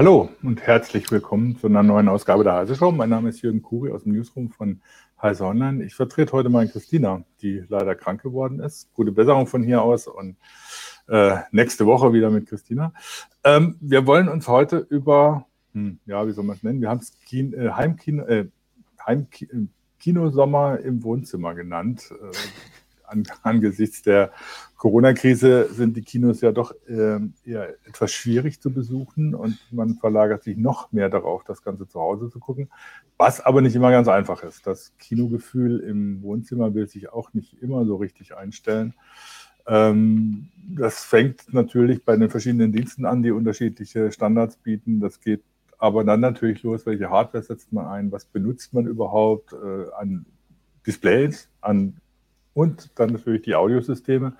Hallo und herzlich willkommen zu einer neuen Ausgabe der Show. Mein Name ist Jürgen Kuri aus dem Newsroom von Heise Online. Ich vertrete heute mal Christina, die leider krank geworden ist. Gute Besserung von hier aus und äh, nächste Woche wieder mit Christina. Ähm, wir wollen uns heute über, hm, ja, wie soll man es nennen? Wir haben es Kin äh, Heimkino, äh, Heimkinosommer im Wohnzimmer genannt. An, angesichts der Corona-Krise sind die Kinos ja doch äh, eher etwas schwierig zu besuchen und man verlagert sich noch mehr darauf, das Ganze zu Hause zu gucken, was aber nicht immer ganz einfach ist. Das Kinogefühl im Wohnzimmer will sich auch nicht immer so richtig einstellen. Ähm, das fängt natürlich bei den verschiedenen Diensten an, die unterschiedliche Standards bieten. Das geht aber dann natürlich los, welche Hardware setzt man ein, was benutzt man überhaupt äh, an Displays, an und dann natürlich die Audiosysteme,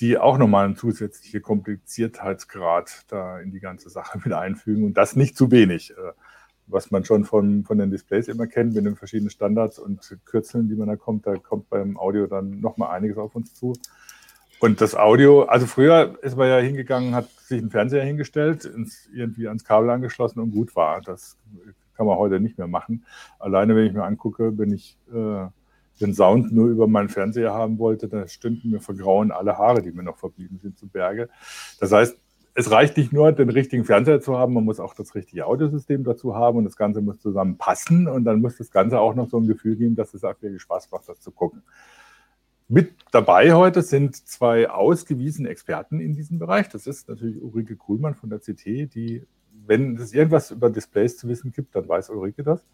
die auch nochmal einen zusätzlichen Kompliziertheitsgrad da in die ganze Sache mit einfügen und das nicht zu wenig. Äh, was man schon von, von den Displays immer kennt, mit den verschiedenen Standards und Kürzeln, die man da kommt, da kommt beim Audio dann nochmal einiges auf uns zu. Und das Audio, also früher ist man ja hingegangen, hat sich einen Fernseher hingestellt, ins, irgendwie ans Kabel angeschlossen und gut war. Das kann man heute nicht mehr machen. Alleine, wenn ich mir angucke, bin ich äh, den Sound nur über meinen Fernseher haben wollte, da stünden mir vor Grauen alle Haare, die mir noch verblieben sind, zu Berge. Das heißt, es reicht nicht nur, den richtigen Fernseher zu haben, man muss auch das richtige Audiosystem dazu haben und das Ganze muss zusammen passen und dann muss das Ganze auch noch so ein Gefühl geben, dass es auch wirklich Spaß macht, das zu gucken. Mit dabei heute sind zwei ausgewiesene Experten in diesem Bereich. Das ist natürlich Ulrike Kuhlmann von der CT, die, wenn es irgendwas über Displays zu wissen gibt, dann weiß Ulrike das.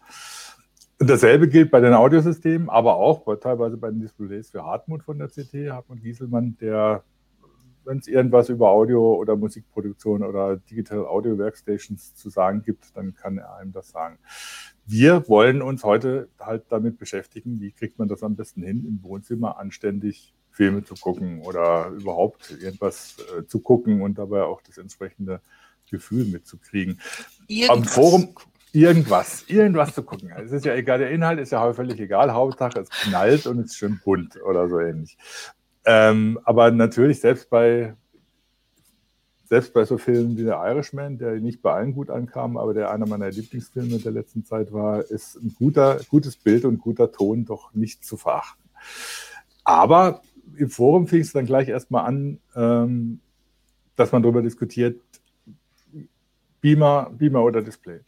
Und dasselbe gilt bei den Audiosystemen, aber auch bei, teilweise bei den Displays für Hartmut von der CT, Hartmut Gieselmann, der, wenn es irgendwas über Audio oder Musikproduktion oder Digital Audio Workstations zu sagen gibt, dann kann er einem das sagen. Wir wollen uns heute halt damit beschäftigen, wie kriegt man das am besten hin, im Wohnzimmer anständig Filme zu gucken oder überhaupt irgendwas äh, zu gucken und dabei auch das entsprechende Gefühl mitzukriegen. Irgendwas. Am Forum, irgendwas, irgendwas zu gucken. Es ist ja egal, der Inhalt ist ja völlig egal. Hauptsache es knallt und es ist schön bunt oder so ähnlich. Ähm, aber natürlich selbst bei selbst bei so Filmen wie der Irishman, der nicht bei allen gut ankam, aber der einer meiner Lieblingsfilme der letzten Zeit war, ist ein guter, gutes Bild und guter Ton doch nicht zu verachten. Aber im Forum fing es dann gleich erstmal an, ähm, dass man darüber diskutiert, Beamer, Beamer oder Display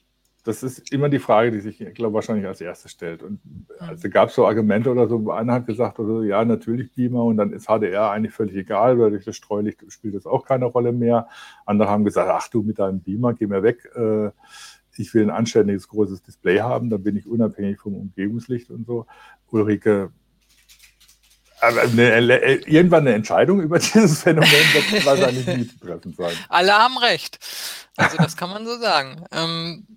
das ist immer die Frage, die sich, ich glaube, wahrscheinlich als erstes stellt. Und also gab es so Argumente oder so, einer hat gesagt, oder ja, natürlich Beamer und dann ist HDR eigentlich völlig egal, weil durch das Streulicht spielt das auch keine Rolle mehr. Andere haben gesagt, ach du mit deinem Beamer, geh mir weg. Äh, ich will ein anständiges, großes Display haben, dann bin ich unabhängig vom Umgebungslicht und so. Ulrike, eine, irgendwann eine Entscheidung über dieses Phänomen wird wahrscheinlich nie zu treffen sein. Alle haben recht. Also das kann man so sagen. Ähm,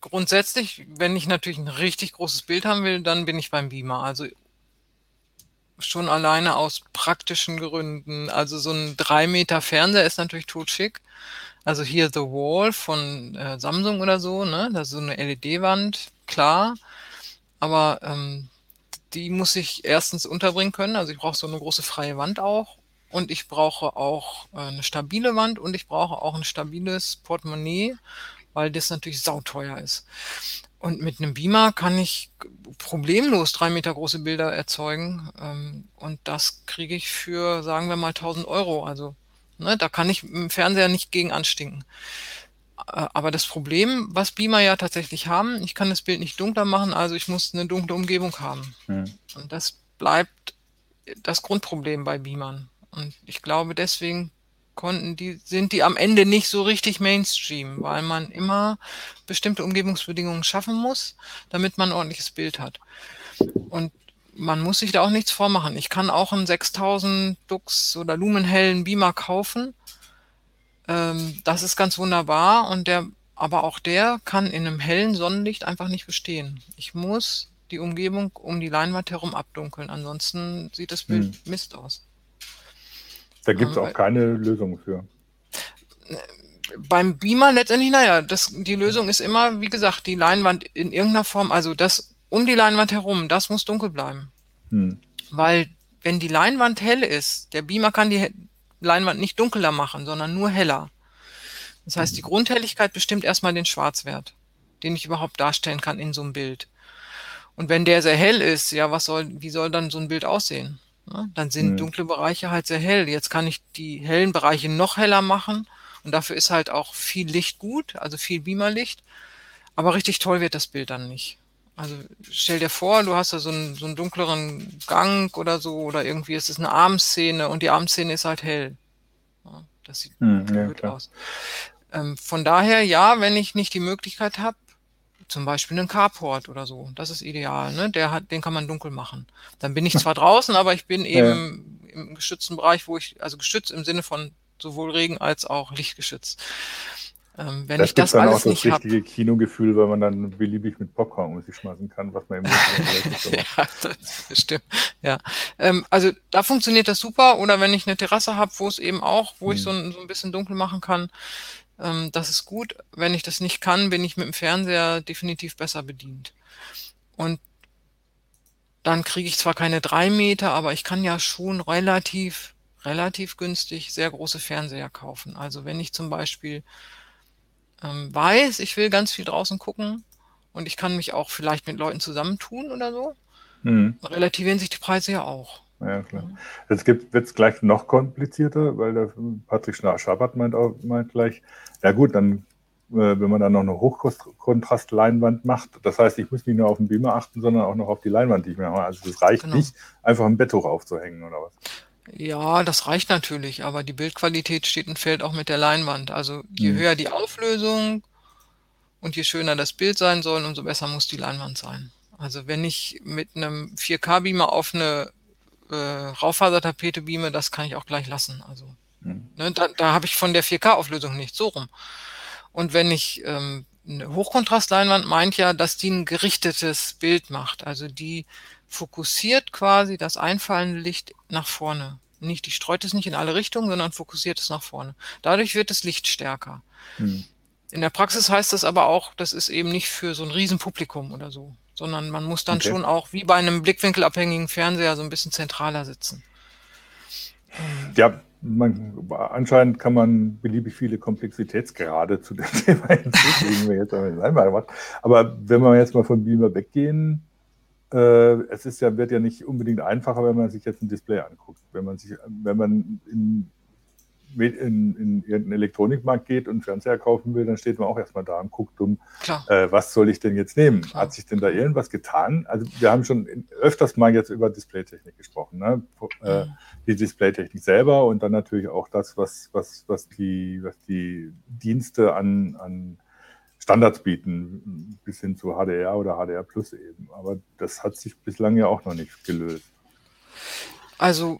grundsätzlich, wenn ich natürlich ein richtig großes Bild haben will, dann bin ich beim Beamer. Also schon alleine aus praktischen Gründen. Also so ein 3 Meter Fernseher ist natürlich totschick. Also hier The Wall von äh, Samsung oder so, ne? Das ist so eine LED-Wand, klar. Aber ähm, die muss ich erstens unterbringen können. Also ich brauche so eine große freie Wand auch. Und ich brauche auch äh, eine stabile Wand und ich brauche auch ein stabiles Portemonnaie weil das natürlich sauteuer ist. Und mit einem Beamer kann ich problemlos drei Meter große Bilder erzeugen. Ähm, und das kriege ich für, sagen wir mal, 1000 Euro. Also ne, da kann ich im Fernseher nicht gegen anstinken. Äh, aber das Problem, was Beamer ja tatsächlich haben, ich kann das Bild nicht dunkler machen, also ich muss eine dunkle Umgebung haben. Mhm. Und das bleibt das Grundproblem bei Beamern. Und ich glaube, deswegen konnten die, sind die am Ende nicht so richtig Mainstream, weil man immer bestimmte Umgebungsbedingungen schaffen muss, damit man ein ordentliches Bild hat. Und man muss sich da auch nichts vormachen. Ich kann auch einen 6000 Dux oder lumenhellen Beamer kaufen. Ähm, das ist ganz wunderbar und der, aber auch der kann in einem hellen Sonnenlicht einfach nicht bestehen. Ich muss die Umgebung um die Leinwand herum abdunkeln, ansonsten sieht das Bild hm. Mist aus. Da gibt es auch keine Lösung für. Beim Beamer letztendlich, naja, das, die Lösung ist immer, wie gesagt, die Leinwand in irgendeiner Form, also das um die Leinwand herum, das muss dunkel bleiben. Hm. Weil wenn die Leinwand hell ist, der Beamer kann die Leinwand nicht dunkler machen, sondern nur heller. Das heißt, die Grundhelligkeit bestimmt erstmal den Schwarzwert, den ich überhaupt darstellen kann in so einem Bild. Und wenn der sehr hell ist, ja, was soll, wie soll dann so ein Bild aussehen? Ja, dann sind Mhm. dunkle Bereiche halt sehr hell. Jetzt kann ich die hellen Bereiche noch heller machen und dafür ist halt auch viel Licht gut, also viel Beamerlicht. Aber richtig toll wird das Bild dann nicht. Also stell dir vor, du hast da so einen, so einen dunkleren Gang oder so oder irgendwie ist es eine Abendszene und die Abendszene ist halt hell. Ja, das sieht Hm, ja, blöd aus. Ähm, von daher, ja, wenn ich nicht die Möglichkeit habe, zum Beispiel einen Carport oder so, das ist ideal, ne? Der hat, den kann man dunkel machen. Dann bin ich zwar draußen, aber ich bin Ja, ja. eben im geschützten Bereich, wo ich, also geschützt im Sinne von sowohl Regen als auch Lichtgeschützt. Ähm, wenn Das ich gibt das dann auch alles das nicht habe, richtige Kinogefühl, weil man dann beliebig mit Popcorn um sich schmeißen kann, was man im. Ja, das stimmt. Ja. Ähm, also da funktioniert das super. Oder wenn ich eine Terrasse habe, wo es eben auch, wo ich so Hm. ein, so ein bisschen dunkel machen kann, ähm, das ist gut. Wenn ich das nicht kann, bin ich mit dem Fernseher definitiv besser bedient. Und dann kriege ich zwar keine drei Meter, aber ich kann ja schon relativ, relativ günstig sehr große Fernseher kaufen. Also wenn ich zum Beispiel ähm, weiß, ich will ganz viel draußen gucken und ich kann mich auch vielleicht mit Leuten zusammentun oder so, Hm. relativieren sich die Preise ja auch. Ja, klar. Jetzt wird es gleich noch komplizierter, weil der Patrick Schabert meint, auch, meint gleich, ja gut, dann, äh, wenn man dann noch eine Hochkontrastleinwand macht, das heißt, ich muss nicht nur auf den Beamer achten, sondern auch noch auf die Leinwand, die ich mir habe. Also das reicht Genau. nicht, einfach ein Betttuch aufzuhängen oder was. Ja, das reicht natürlich, aber die Bildqualität steht und fällt auch mit der Leinwand. Also je Hm. höher die Auflösung und je schöner das Bild sein soll, umso besser muss die Leinwand sein. Also wenn ich mit einem 4K-Beamer auf eine äh, Raufasertapete beame, das kann ich auch gleich lassen. Also Hm. ne, da, da habe ich von der 4K-Auflösung nicht so rum. Und wenn ich ähm, eine Hochkontrastleinwand meint ja, dass die ein gerichtetes Bild macht. Also die fokussiert quasi das einfallende Licht nach vorne. Nicht, die streut es nicht in alle Richtungen, sondern fokussiert es nach vorne. Dadurch wird das Licht stärker. Hm. In der Praxis heißt das aber auch, das ist eben nicht für so ein Riesenpublikum oder so, sondern man muss dann Okay. schon auch wie bei einem blickwinkelabhängigen Fernseher so ein bisschen zentraler sitzen. Ja, man, anscheinend kann man beliebig viele Komplexitätsgrade zu dem Thema hinzufügen, wenn jetzt einmal macht. Aber wenn wir jetzt mal von Beamer weggehen, äh, es ist ja, wird ja nicht unbedingt einfacher, wenn man sich jetzt ein Display anguckt. Wenn man sich, wenn man in, in, in irgendeinen Elektronikmarkt geht und Fernseher kaufen will, dann steht man auch erstmal da und guckt um, äh, was soll ich denn jetzt nehmen? Klar. Hat sich denn da irgendwas getan? Also wir haben schon öfters mal jetzt über Displaytechnik gesprochen. Ne? Äh, Mhm. die Displaytechnik selber und dann natürlich auch das, was, was, was, die, was die Dienste an, an Standards bieten, bis hin zu HDR oder HDR Plus eben. Aber das hat sich bislang ja auch noch nicht gelöst. Also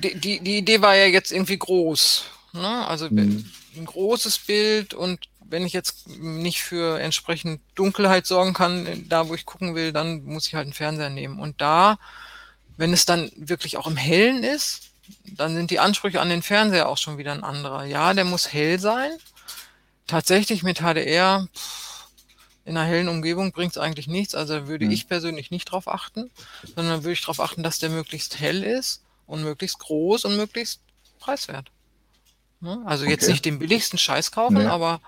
die, die, die Idee war ja jetzt irgendwie groß. Ne? Also Mhm. ein großes Bild und wenn ich jetzt nicht für entsprechend Dunkelheit sorgen kann, da wo ich gucken will, dann muss ich halt einen Fernseher nehmen. Und da, wenn es dann wirklich auch im Hellen ist, dann sind die Ansprüche an den Fernseher auch schon wieder ein anderer. Ja, der muss hell sein. Tatsächlich mit HDR pff, in einer hellen Umgebung bringt es eigentlich nichts. Also würde Mhm. ich persönlich nicht drauf achten, sondern würde ich darauf achten, dass der möglichst hell ist und möglichst groß und möglichst preiswert. Ne? Also jetzt Okay. nicht den billigsten Scheiß kaufen, Nee. aber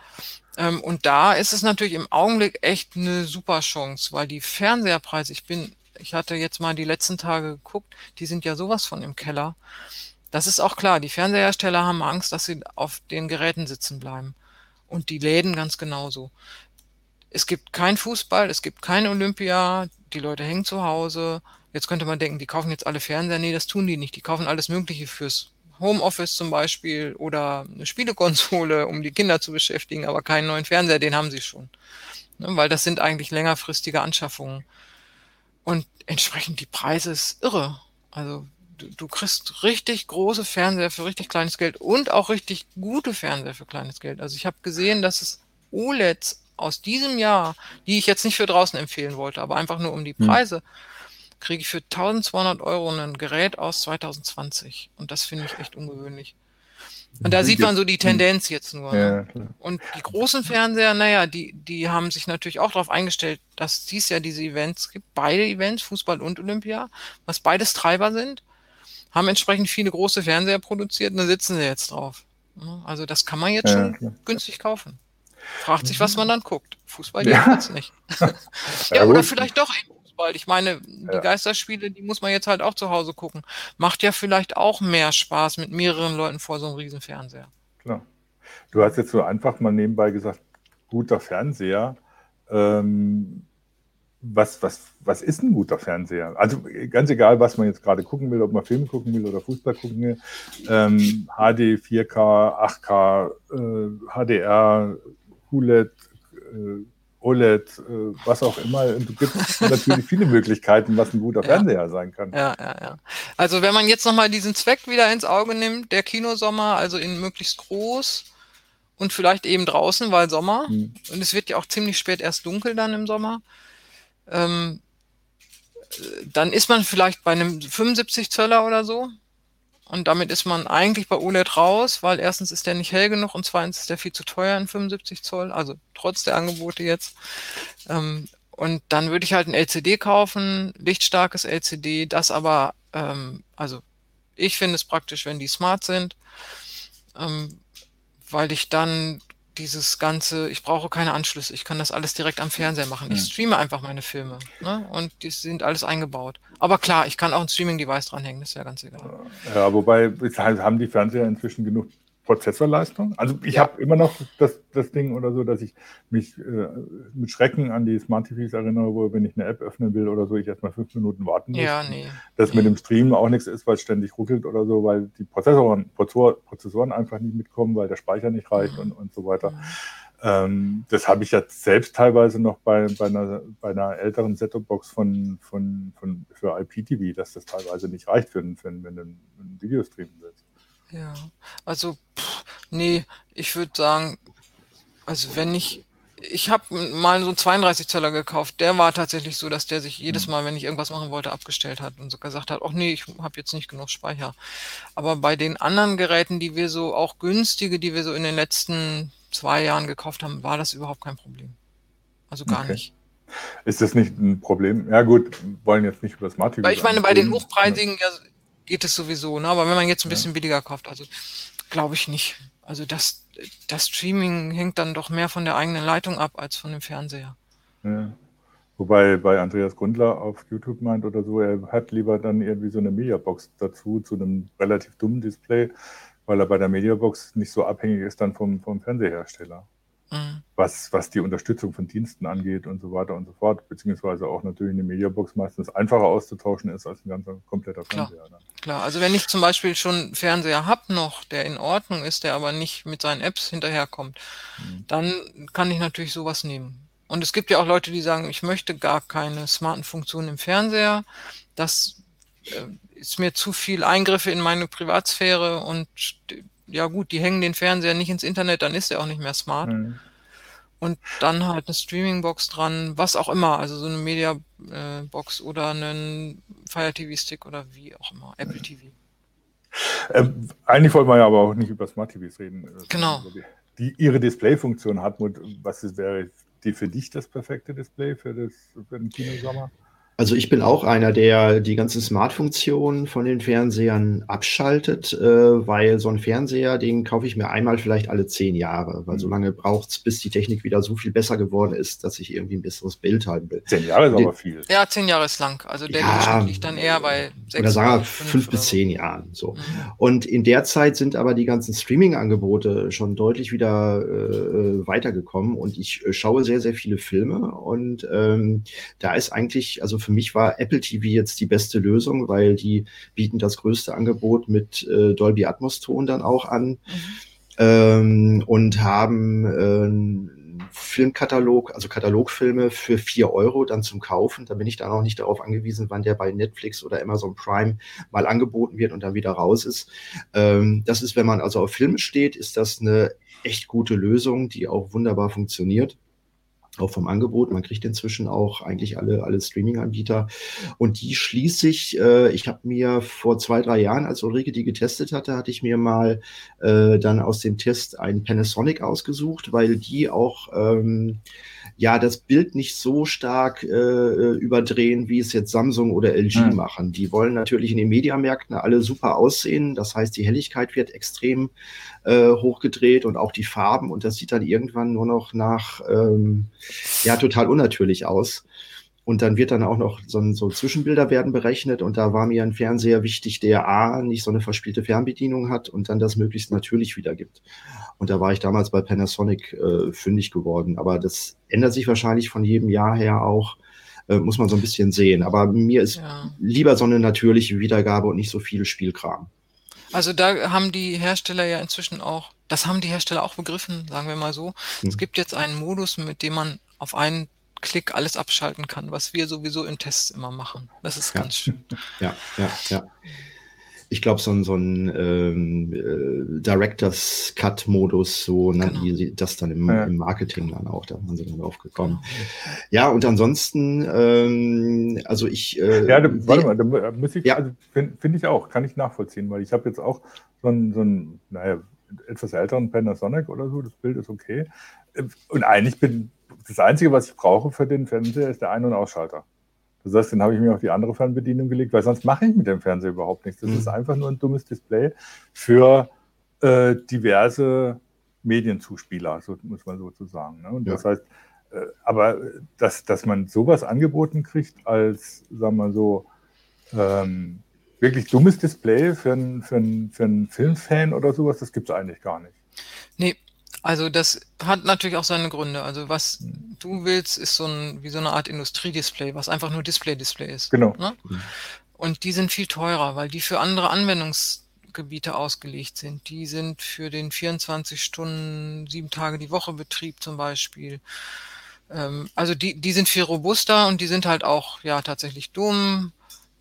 ähm, und da ist es natürlich im Augenblick echt eine super Chance, weil die Fernseherpreise, ich bin, ich hatte jetzt mal die letzten Tage geguckt, die sind ja sowas von im Keller. Das ist auch klar, die Fernsehersteller haben Angst, dass sie auf den Geräten sitzen bleiben. Und die Läden ganz genauso. Es gibt kein Fußball, es gibt kein Olympia, die Leute hängen zu Hause. Jetzt könnte man denken, die kaufen jetzt alle Fernseher. Nee, das tun die nicht. Die kaufen alles Mögliche fürs Homeoffice zum Beispiel oder eine Spielekonsole, um die Kinder zu beschäftigen, aber keinen neuen Fernseher, den haben sie schon. Ne, weil das sind eigentlich längerfristige Anschaffungen. Und entsprechend die Preise ist irre. Also du, du kriegst richtig große Fernseher für richtig kleines Geld und auch richtig gute Fernseher für kleines Geld. Also ich habe gesehen, dass es OLEDs aus diesem Jahr, die ich jetzt nicht für draußen empfehlen wollte, aber einfach nur um die Hm. Preise, kriege ich für 1200 Euro ein Gerät aus 2020. Und das finde ich echt ungewöhnlich. Und da sieht man so die Tendenz jetzt nur. Ne? Ja, klar. Und die großen Fernseher, naja, die, die haben sich natürlich auch darauf eingestellt, dass dies ja diese Events gibt, beide Events, Fußball und Olympia, was beides Treiber sind, haben entsprechend viele große Fernseher produziert und da sitzen sie jetzt drauf. Also das kann man jetzt schon ja, günstig kaufen. Fragt sich, was man dann guckt. Fußball ja. jedenfalls nicht. ja, oder vielleicht doch Fußball. Ich meine, die ja. Geisterspiele, die muss man jetzt halt auch zu Hause gucken. Macht ja vielleicht auch mehr Spaß mit mehreren Leuten vor so einem riesen Fernseher. Klar. Du hast jetzt so einfach mal nebenbei gesagt, guter Fernseher. Ähm, was, was, was ist ein guter Fernseher? Also ganz egal, was man jetzt gerade gucken will, ob man Film gucken will oder Fußball gucken will. Ähm, HD, 4K, 8K, äh, HDR, QLED, äh, OLED, äh, was auch immer. Du gibt natürlich viele Möglichkeiten, was ein guter ja. Fernseher sein kann. Ja, ja, ja. Also wenn man jetzt nochmal diesen Zweck wieder ins Auge nimmt, der Kinosommer, also in möglichst groß und vielleicht eben draußen, weil Sommer. Hm. Und es wird ja auch ziemlich spät erst dunkel dann im Sommer ähm, dann ist man vielleicht bei einem 75 Zöller oder so. Und damit ist man eigentlich bei OLED raus, weil erstens ist der nicht hell genug und zweitens ist der viel zu teuer in 75 Zoll, also trotz der Angebote jetzt. Ähm, und dann würde ich halt ein LCD kaufen, lichtstarkes LCD, das aber, ähm, also ich finde es praktisch, wenn die smart sind, ähm, weil ich dann dieses ganze, ich brauche keine Anschlüsse, ich kann das alles direkt am Fernseher machen. Ich hm. streame einfach meine Filme ne? und die sind alles eingebaut. Aber klar, ich kann auch ein Streaming-Device dranhängen, das ist ja ganz egal. Ja, wobei haben die Fernseher inzwischen genug Prozessorleistung. Also ich ja. habe immer noch das, das Ding oder so, dass ich mich äh, mit Schrecken an die Smart TVs erinnere, wo wenn ich eine App öffnen will oder so, ich erstmal fünf Minuten warten muss. Ja, nee. Dass nee. mit dem Stream auch nichts ist, weil es ständig ruckelt oder so, weil die Prozessoren, Prozessor, Prozessoren einfach nicht mitkommen, weil der Speicher nicht reicht mhm. und, und so weiter. Mhm. Ähm, das habe ich jetzt selbst teilweise noch bei, bei, einer, bei einer älteren Set-Top-Box von, von, von, für IPTV, dass das teilweise nicht reicht, für, für, wenn du einen Videostream willst. Ja, also, pff, nee, ich würde sagen, also wenn ich, ich habe mal so einen 32 Zöller gekauft, der war tatsächlich so, dass der sich jedes mhm. Mal, wenn ich irgendwas machen wollte, abgestellt hat und so gesagt hat, ach nee, ich habe jetzt nicht genug Speicher. Aber bei den anderen Geräten, die wir so, auch günstige, die wir so in den letzten zwei Jahren gekauft haben, war das überhaupt kein Problem. Also gar okay. nicht. Ist das nicht ein Problem? Ja gut, wollen jetzt nicht über Smart TV. Weil ich meine, bei den hochpreisigen, ja, geht es sowieso, ne? Aber wenn man jetzt ein bisschen ja. billiger kauft, also glaube ich nicht. Also das, das Streaming hängt dann doch mehr von der eigenen Leitung ab als von dem Fernseher. Ja. Wobei bei Andreas Grundler auf YouTube meint oder so, er hat lieber dann irgendwie so eine Mediabox dazu, zu einem relativ dummen Display, weil er bei der Mediabox nicht so abhängig ist dann vom, vom Fernsehersteller mhm. was, was die Unterstützung von Diensten angeht und so weiter und so fort, beziehungsweise auch natürlich eine Mediabox meistens einfacher auszutauschen ist als ein ganzer kompletter Fernseher. Klar, klar. also wenn ich zum Beispiel schon einen Fernseher habe noch, der in Ordnung ist, der aber nicht mit seinen Apps hinterherkommt, mhm. dann kann ich natürlich sowas nehmen. Und es gibt ja auch Leute, die sagen, ich möchte gar keine smarten Funktionen im Fernseher. Das äh, ist mir zu viel Eingriffe in meine Privatsphäre und ja gut, die hängen den Fernseher nicht ins Internet, dann ist er auch nicht mehr smart. Mhm. Und dann halt eine Streaming-Box dran, was auch immer, also so eine Media-Box oder einen Fire TV-Stick oder wie auch immer, Apple TV. Ähm, eigentlich wollten wir ja aber auch nicht über Smart TVs reden. Genau. Also die, die ihre Display-Funktion hat. Was ist, wäre die für dich das perfekte Display für, das, für den Kinosommer? Also ich bin auch einer, der die ganzen Smart-Funktionen von den Fernsehern abschaltet, äh, weil so ein Fernseher, den kaufe ich mir einmal vielleicht alle zehn Jahre, weil mhm. so lange braucht es, bis die Technik wieder so viel besser geworden ist, dass ich irgendwie ein besseres Bild haben will. Zehn Jahre ist aber viel. Ja, zehn Jahre ist lang. Also der ja, liegt dann eher bei sechs Oder sagen wir fünf, fünf bis zehn Jahren. So. Mhm. Und in der Zeit sind aber die ganzen Streaming-Angebote schon deutlich wieder äh, weitergekommen und ich äh, schaue sehr, sehr viele Filme und ähm, da ist eigentlich, also für mich war Apple TV jetzt die beste Lösung, weil die bieten das größte Angebot mit äh, Dolby Atmos Ton dann auch an mhm. ähm, und haben äh, Filmkatalog, also Katalogfilme für vier Euro dann zum Kaufen. Da bin ich dann auch nicht darauf angewiesen, wann der bei Netflix oder Amazon Prime mal angeboten wird und dann wieder raus ist. Ähm, das ist, wenn man also auf Filme steht, ist das eine echt gute Lösung, die auch wunderbar funktioniert. Auch vom Angebot. Man kriegt inzwischen auch eigentlich alle, alle Streaming-Anbieter. Und die schließe ich, äh, ich habe mir vor zwei, drei Jahren, als Ulrike die getestet hatte, hatte ich mir mal äh, dann aus dem Test einen Panasonic ausgesucht, weil die auch ähm, ja das Bild nicht so stark äh, äh überdrehen, wie es jetzt Samsung oder LG mhm. machen. Die wollen natürlich in den Mediamärkten alle super aussehen. Das heißt, die Helligkeit wird extrem äh, hochgedreht und auch die Farben und das sieht dann irgendwann nur noch nach ähm, ja total unnatürlich aus. Und dann wird dann auch noch so, so Zwischenbilder werden berechnet und da war mir ein Fernseher wichtig, der A, nicht so eine verspielte Fernbedienung hat und dann das möglichst natürlich wiedergibt. Und da war ich damals bei Panasonic äh, fündig geworden. Aber das ändert sich wahrscheinlich von jedem Jahr her auch, äh, muss man so ein bisschen sehen. Aber mir ist ja. lieber so eine natürliche Wiedergabe und nicht so viel Spielkram. Also da haben die Hersteller ja inzwischen auch, das haben die Hersteller auch begriffen, sagen wir mal so. Hm. Es gibt jetzt einen Modus, mit dem man auf einen Klick alles abschalten kann, was wir sowieso in Tests immer machen. Das ist ja. ganz schön. Ja, ja, ja. Ich glaube, so ein, so ein ähm, äh, Directors Cut-Modus, so nannten genau. die das dann im, ja. im, Marketing dann auch, da waren sie dann drauf gekommen. Genau. Ja, und ansonsten, ähm, also ich. Äh, ja, da, warte mal, da muss ich, ja. also, finde find ich auch, kann ich nachvollziehen, weil ich habe jetzt auch so ein, so ein, naja, etwas älteren Panasonic oder so, das Bild ist okay. Und eigentlich bin das Einzige, was ich brauche für den Fernseher, ist der Ein- und Ausschalter. Das heißt, den habe ich mir auf die andere Fernbedienung gelegt, weil sonst mache ich mit dem Fernseher überhaupt nichts. Das mhm. ist einfach nur ein dummes Display für äh, diverse Medienzuspieler, so muss man sozusagen. Ne? Und ja. das heißt, äh, aber dass, dass man sowas angeboten kriegt als, sagen wir so, ähm, wirklich dummes Display für einen, für einen, für einen Filmfan oder sowas, das gibt es eigentlich gar nicht. Nee, also das hat natürlich auch seine Gründe. Also was mhm. du willst, ist so ein, wie so eine Art Industriedisplay, was einfach nur Display-Display ist. Genau. Ne? Mhm. Und die sind viel teurer, weil die für andere Anwendungsgebiete ausgelegt sind. Die sind für den 24 Stunden, sieben Tage die Woche Betrieb zum Beispiel. Ähm, also die, die sind viel robuster und die sind halt auch ja tatsächlich dumm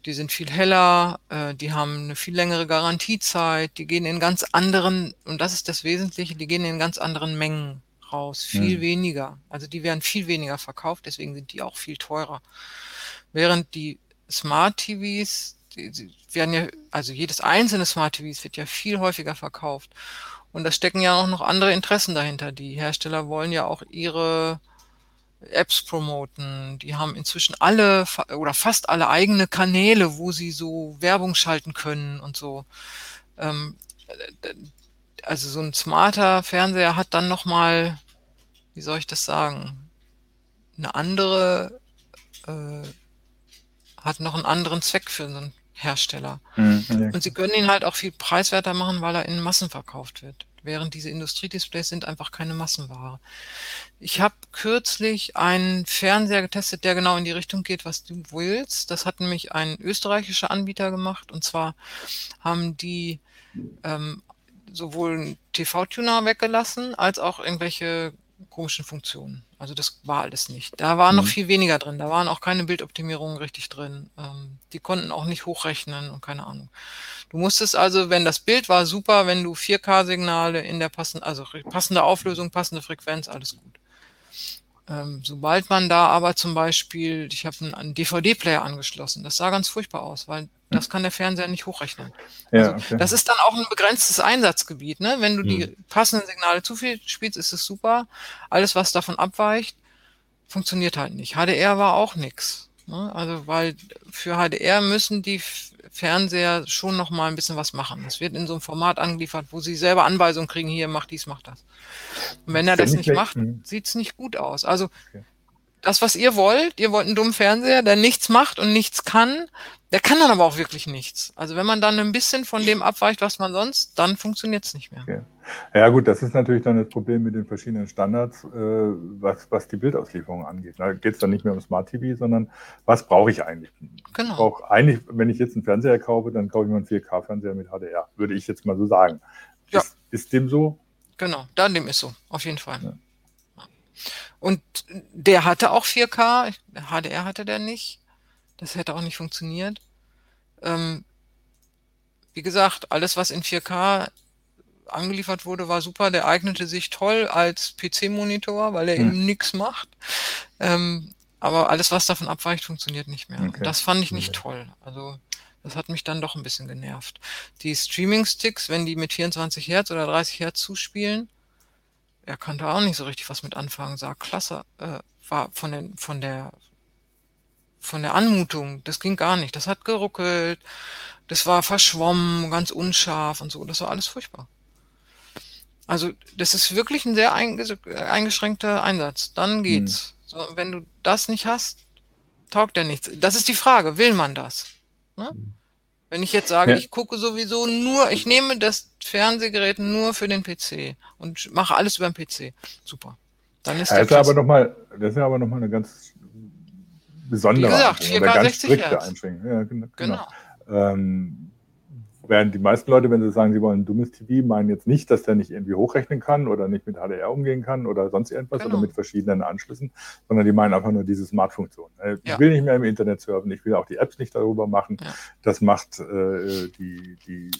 die sind viel heller, äh, die haben eine viel längere Garantiezeit, die gehen in ganz anderen, und das ist das Wesentliche, die gehen in ganz anderen Mengen raus, viel mhm. weniger. Also die werden viel weniger verkauft, deswegen sind die auch viel teurer. Während die Smart TVs, die, die werden ja, also jedes einzelne Smart TVs wird ja viel häufiger verkauft. Und da stecken ja auch noch andere Interessen dahinter. Die Hersteller wollen ja auch ihre Apps promoten. Die haben inzwischen alle oder fast alle eigene Kanäle, wo sie so Werbung schalten können und so. Ähm, also so ein smarter Fernseher hat dann noch mal, wie soll ich das sagen, eine andere, äh, hat noch einen anderen Zweck für so einen Hersteller. Mhm, Und sie können ihn halt auch viel preiswerter machen, weil er in Massen verkauft wird während diese Industriedisplays sind einfach keine Massenware. Ich habe kürzlich einen Fernseher getestet, der genau in die Richtung geht, was du willst. Das hat nämlich ein österreichischer Anbieter gemacht. Und zwar haben die ähm, sowohl einen TV-Tuner weggelassen, als auch irgendwelche komischen Funktionen. Also das war alles nicht. Da war mhm. noch viel weniger drin. Da waren auch keine Bildoptimierungen richtig drin. Ähm, die konnten auch nicht hochrechnen und keine Ahnung. Du musstest also, wenn das Bild war super, wenn du 4K-Signale in der passenden, also passende Auflösung, passende Frequenz, alles gut. Ähm, sobald man da aber zum Beispiel, ich habe einen, einen DVD-Player angeschlossen, das sah ganz furchtbar aus, weil das kann der Fernseher nicht hochrechnen. Ja, also, okay. Das ist dann auch ein begrenztes Einsatzgebiet. Ne? Wenn du die hm. passenden Signale zu viel spielst, ist es super. Alles, was davon abweicht, funktioniert halt nicht. HDR war auch nix. Ne? Also, weil für HDR müssen die Fernseher schon noch mal ein bisschen was machen. Es wird in so einem Format angeliefert, wo sie selber Anweisungen kriegen, hier, mach dies, mach das. Und wenn er das nicht macht, hm. sieht's nicht gut aus. Also, okay. das, was ihr wollt, ihr wollt einen dummen Fernseher, der nichts macht und nichts kann, der kann dann aber auch wirklich nichts. Also wenn man dann ein bisschen von dem abweicht, was man sonst, dann funktioniert es nicht mehr. Okay. Ja gut, das ist natürlich dann das Problem mit den verschiedenen Standards, äh, was, was die Bildauslieferung angeht. Da geht es dann nicht mehr um Smart TV, sondern was brauche ich eigentlich? Genau. Ich brauche eigentlich, wenn ich jetzt einen Fernseher kaufe, dann kaufe ich mal einen 4K-Fernseher mit HDR, würde ich jetzt mal so sagen. Ja. Ist, ist dem so? Genau, dann dem ist so, auf jeden Fall. Ja. Und der hatte auch 4K, HDR hatte der nicht. Das hätte auch nicht funktioniert. Ähm, wie gesagt, alles, was in 4K angeliefert wurde, war super. Der eignete sich toll als PC-Monitor, weil er Hm. eben nichts macht. Ähm, aber alles, was davon abweicht, funktioniert nicht mehr. Okay. Das fand ich nicht Okay. toll. Also das hat mich dann doch ein bisschen genervt. Die Streaming-Sticks, wenn die mit 24 Hertz oder 30 Hertz zuspielen, er konnte auch nicht so richtig was mit anfangen. Sah klasse, äh, war von den, von der von der Anmutung, das ging gar nicht. Das hat geruckelt, das war verschwommen, ganz unscharf und so. Das war alles furchtbar. Also das ist wirklich ein sehr einges eingeschränkter Einsatz. Dann geht's. So, wenn du das nicht hast, taugt der nichts. Das ist die Frage, will man das? Ne? Wenn ich jetzt sage, Ja. ich gucke sowieso nur, ich nehme das Fernsehgerät nur für den PC und mache alles über den PC. Super. Dann ist Das ist ja aber Klasse- nochmal, das ist ja aber noch mal eine ganz besondere Wie gesagt, Einschränkung 4K oder ganz 60 strikte Hertz. Einschränkung. Ja, genau. Genau. Ähm, während die meisten Leute, wenn sie sagen, sie wollen ein dummes TV, meinen jetzt nicht, dass der nicht irgendwie hochrechnen kann oder nicht mit HDR umgehen kann oder sonst irgendwas Genau. oder mit verschiedenen Anschlüssen, sondern die meinen einfach nur diese Smart-Funktion. Äh, Ich Ja. will nicht mehr im Internet surfen, ich will auch die Apps nicht darüber machen. Ja. Das macht äh, die, die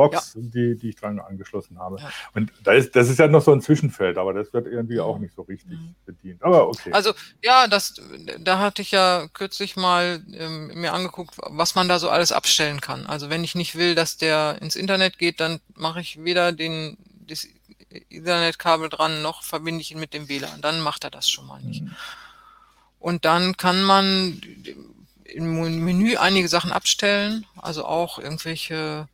Box, die, die ich dran angeschlossen habe. Ja. Und da ist, das ist ja noch so ein Zwischenfeld, aber das wird irgendwie auch nicht so richtig Mhm. bedient. Aber okay. Also ja, das, da hatte ich ja kürzlich mal ähm, mir angeguckt, was man da so alles abstellen kann. Also wenn ich nicht will, dass der ins Internet geht, dann mache ich weder den das Ethernet-Kabel dran, noch verbinde ich ihn mit dem WLAN. Dann macht er das schon mal nicht. Mhm. Und dann kann man im Menü einige Sachen abstellen, also auch irgendwelche,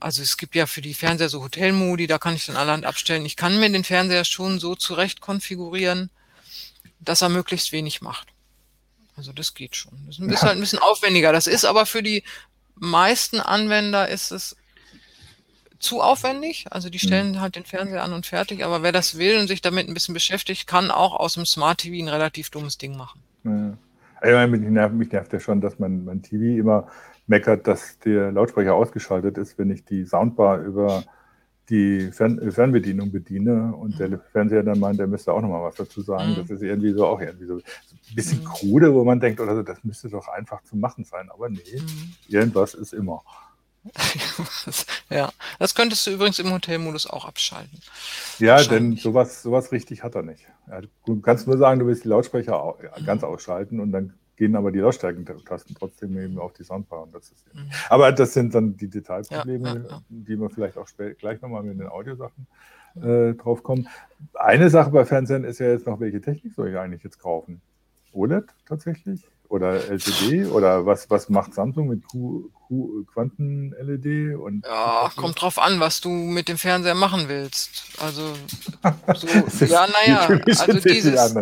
also es gibt ja für die Fernseher so Hotelmodi, da kann ich dann allerhand abstellen. Ich kann mir den Fernseher schon so zurecht konfigurieren, dass er möglichst wenig macht. Also das geht schon. Das ist halt ein bisschen aufwendiger. Das ist aber für die meisten Anwender ist es zu aufwendig. Also die stellen halt den Fernseher an und fertig. Aber wer das will und sich damit ein bisschen beschäftigt, kann auch aus dem Smart TV ein relativ dummes Ding machen. Ja. Also, mich, nervt, mich nervt ja schon, dass mein, mein TV immer meckert, dass der Lautsprecher ausgeschaltet ist, wenn ich die Soundbar über die Fern Fernbedienung bediene und der Fernseher dann meint, der müsste auch nochmal was dazu sagen. Mhm. Das ist irgendwie so auch irgendwie so, ein bisschen Mhm. krude, wo man denkt, oder so, das müsste doch einfach zu machen sein. Aber nee, Mhm. irgendwas ist immer. ja, das könntest du übrigens im Hotelmodus auch abschalten. Ja, denn sowas, sowas richtig hat er nicht. Du kannst nur sagen, du willst die Lautsprecher au- Mhm. ganz ausschalten und dann gehen aber die Lautstärkentasten trotzdem eben auf die Soundbar. Und das ist Mhm. aber das sind dann die Detailprobleme, Ja, ja, ja. die wir vielleicht auch spä- gleich nochmal mit den Audiosachen äh, drauf kommen. Eine Sache bei Fernsehen ist ja jetzt noch, welche Technik soll ich eigentlich jetzt kaufen? OLED tatsächlich? Oder LCD? Oder was, was macht Samsung mit Q, Q, Quanten-LED? Und Ja, kommt drauf an, was du mit dem Fernseher machen willst. Also, so, ja, naja, also dieses,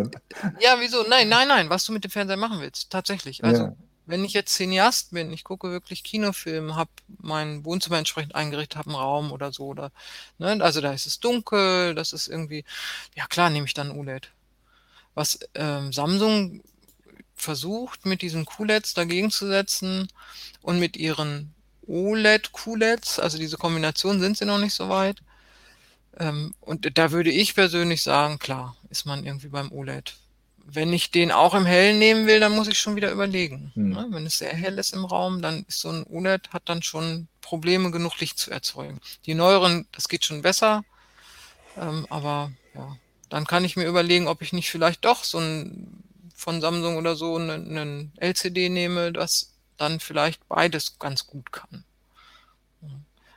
ja, wieso? Nein, nein, nein, was du mit dem Fernseher machen willst, tatsächlich. Also, Ja. wenn ich jetzt Cineast bin, ich gucke wirklich Kinofilme, habe mein Wohnzimmer entsprechend eingerichtet, habe einen Raum oder so, oder, ne, also da ist es dunkel, das ist irgendwie, ja klar, nehme ich dann OLED. Was ähm, Samsung versucht, mit diesen QLEDs dagegen zu setzen und mit ihren OLED-QLEDs, also diese Kombination sind sie noch nicht so weit. Ähm, und da würde ich persönlich sagen, klar, ist man irgendwie beim OLED. Wenn ich den auch im Hellen nehmen will, dann muss ich schon wieder überlegen. Hm. Ne? Wenn es sehr hell ist im Raum, dann ist so ein OLED, hat dann schon Probleme, genug Licht zu erzeugen. Die neueren, das geht schon besser, ähm, aber ja, dann kann ich mir überlegen, ob ich nicht vielleicht doch so ein von Samsung oder so einen, einen LCD nehme, das dann vielleicht beides ganz gut kann.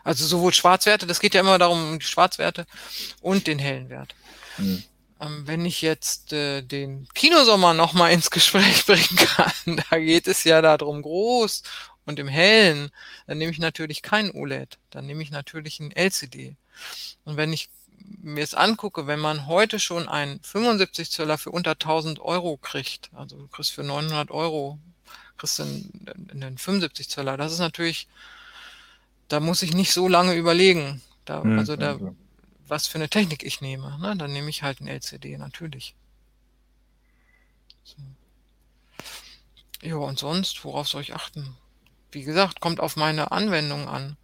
Also sowohl Schwarzwerte, das geht ja immer darum, um die Schwarzwerte und den hellen Wert. Hm. Ähm, wenn ich jetzt äh, den Kinosommer nochmal ins Gespräch bringen kann, da geht es ja darum groß und im hellen, dann nehme ich natürlich kein OLED, dann nehme ich natürlich ein LCD. Und wenn ich mir es angucke, wenn man heute schon einen 75 Zöller für unter 1000 Euro kriegt, also du kriegst für 900 Euro, kriegst du einen, einen 75 Zöller, das ist natürlich, da muss ich nicht so lange überlegen. Da, Hm, also da, also. was für eine Technik ich nehme. Ne? Dann nehme ich halt ein LCD, natürlich. So. Ja, und sonst, worauf soll ich achten? Wie gesagt, kommt auf meine Anwendung an.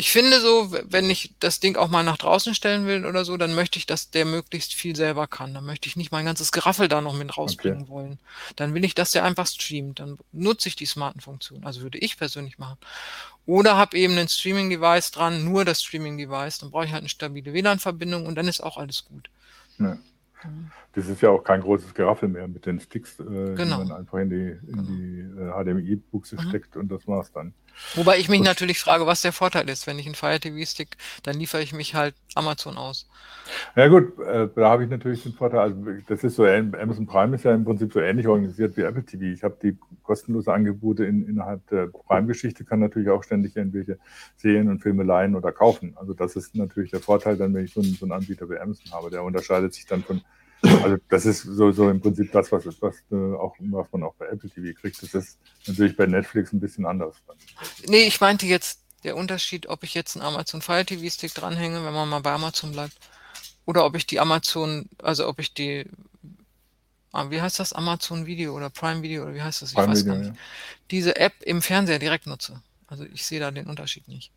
Ich finde so, wenn ich das Ding auch mal nach draußen stellen will oder so, dann möchte ich, dass der möglichst viel selber kann. Dann möchte ich nicht mein ganzes Geraffel da noch mit rausbringen okay. wollen. Dann will ich, dass der einfach streamt. Dann nutze ich die smarten Funktionen. Also würde ich persönlich machen. Oder habe eben ein Streaming-Device dran, nur das Streaming-Device. Dann brauche ich halt eine stabile WLAN-Verbindung und dann ist auch alles gut. Ja. Mhm. Das ist ja auch kein großes Geraffel mehr mit den Sticks, äh, genau. die man einfach in die, in die äh, HDMI-Buchse mhm. steckt und das war's dann. Wobei ich mich und, natürlich frage, was der Vorteil ist. Wenn ich einen Fire TV-Stick, dann liefere ich mich halt Amazon aus. Ja gut, äh, da habe ich natürlich den Vorteil, also das ist so, Amazon Prime ist ja im Prinzip so ähnlich organisiert wie Apple TV. Ich habe die kostenlose Angebote in, innerhalb der Prime-Geschichte, kann natürlich auch ständig irgendwelche Serien und Filme leihen oder kaufen. Also das ist natürlich der Vorteil dann, wenn ich so einen, so einen Anbieter wie Amazon habe. Der unterscheidet sich dann von also das ist so, so im Prinzip das, was, was, äh, auch, was man auch bei Apple TV kriegt. Das ist natürlich bei Netflix ein bisschen anders. Nee, ich meinte jetzt der Unterschied, ob ich jetzt einen Amazon Fire TV Stick dranhänge, wenn man mal bei Amazon bleibt, oder ob ich die Amazon, also ob ich die, ah, wie heißt das, Amazon Video oder Prime Video oder wie heißt das? Ich Prime weiß Video, gar nicht. Ja. Diese App im Fernseher direkt nutze. Also ich sehe da den Unterschied nicht.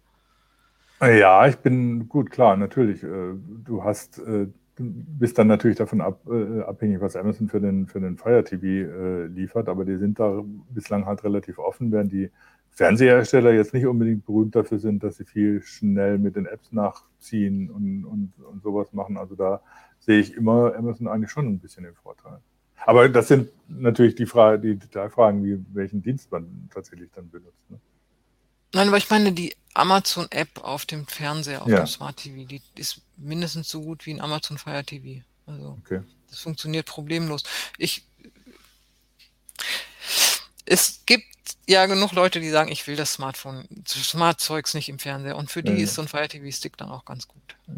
Ja, ich bin gut, klar, natürlich. Äh, du hast äh, bist dann natürlich davon ab, äh, abhängig, was Amazon für den, für den Fire TV liefert, aber die sind da bislang halt relativ offen, während die Fernsehersteller jetzt nicht unbedingt berühmt dafür sind, dass sie viel schnell mit den Apps nachziehen und, und, und sowas machen. Also da sehe ich immer Amazon eigentlich schon ein bisschen den Vorteil. Aber das sind natürlich die, Frage, die Detailfragen, wie welchen Dienst man tatsächlich dann benutzt. Ne? Nein, aber ich meine, die Amazon-App auf dem Fernseher, auf ja. dem Smart TV, die ist mindestens so gut wie ein Amazon Fire TV. Also okay. das funktioniert problemlos. Ich es gibt ja genug Leute, die sagen, ich will das Smartphone, Smart-Zeugs nicht im Fernseher. Und für die ja, ist so ein Fire TV-Stick dann auch ganz gut. Ja,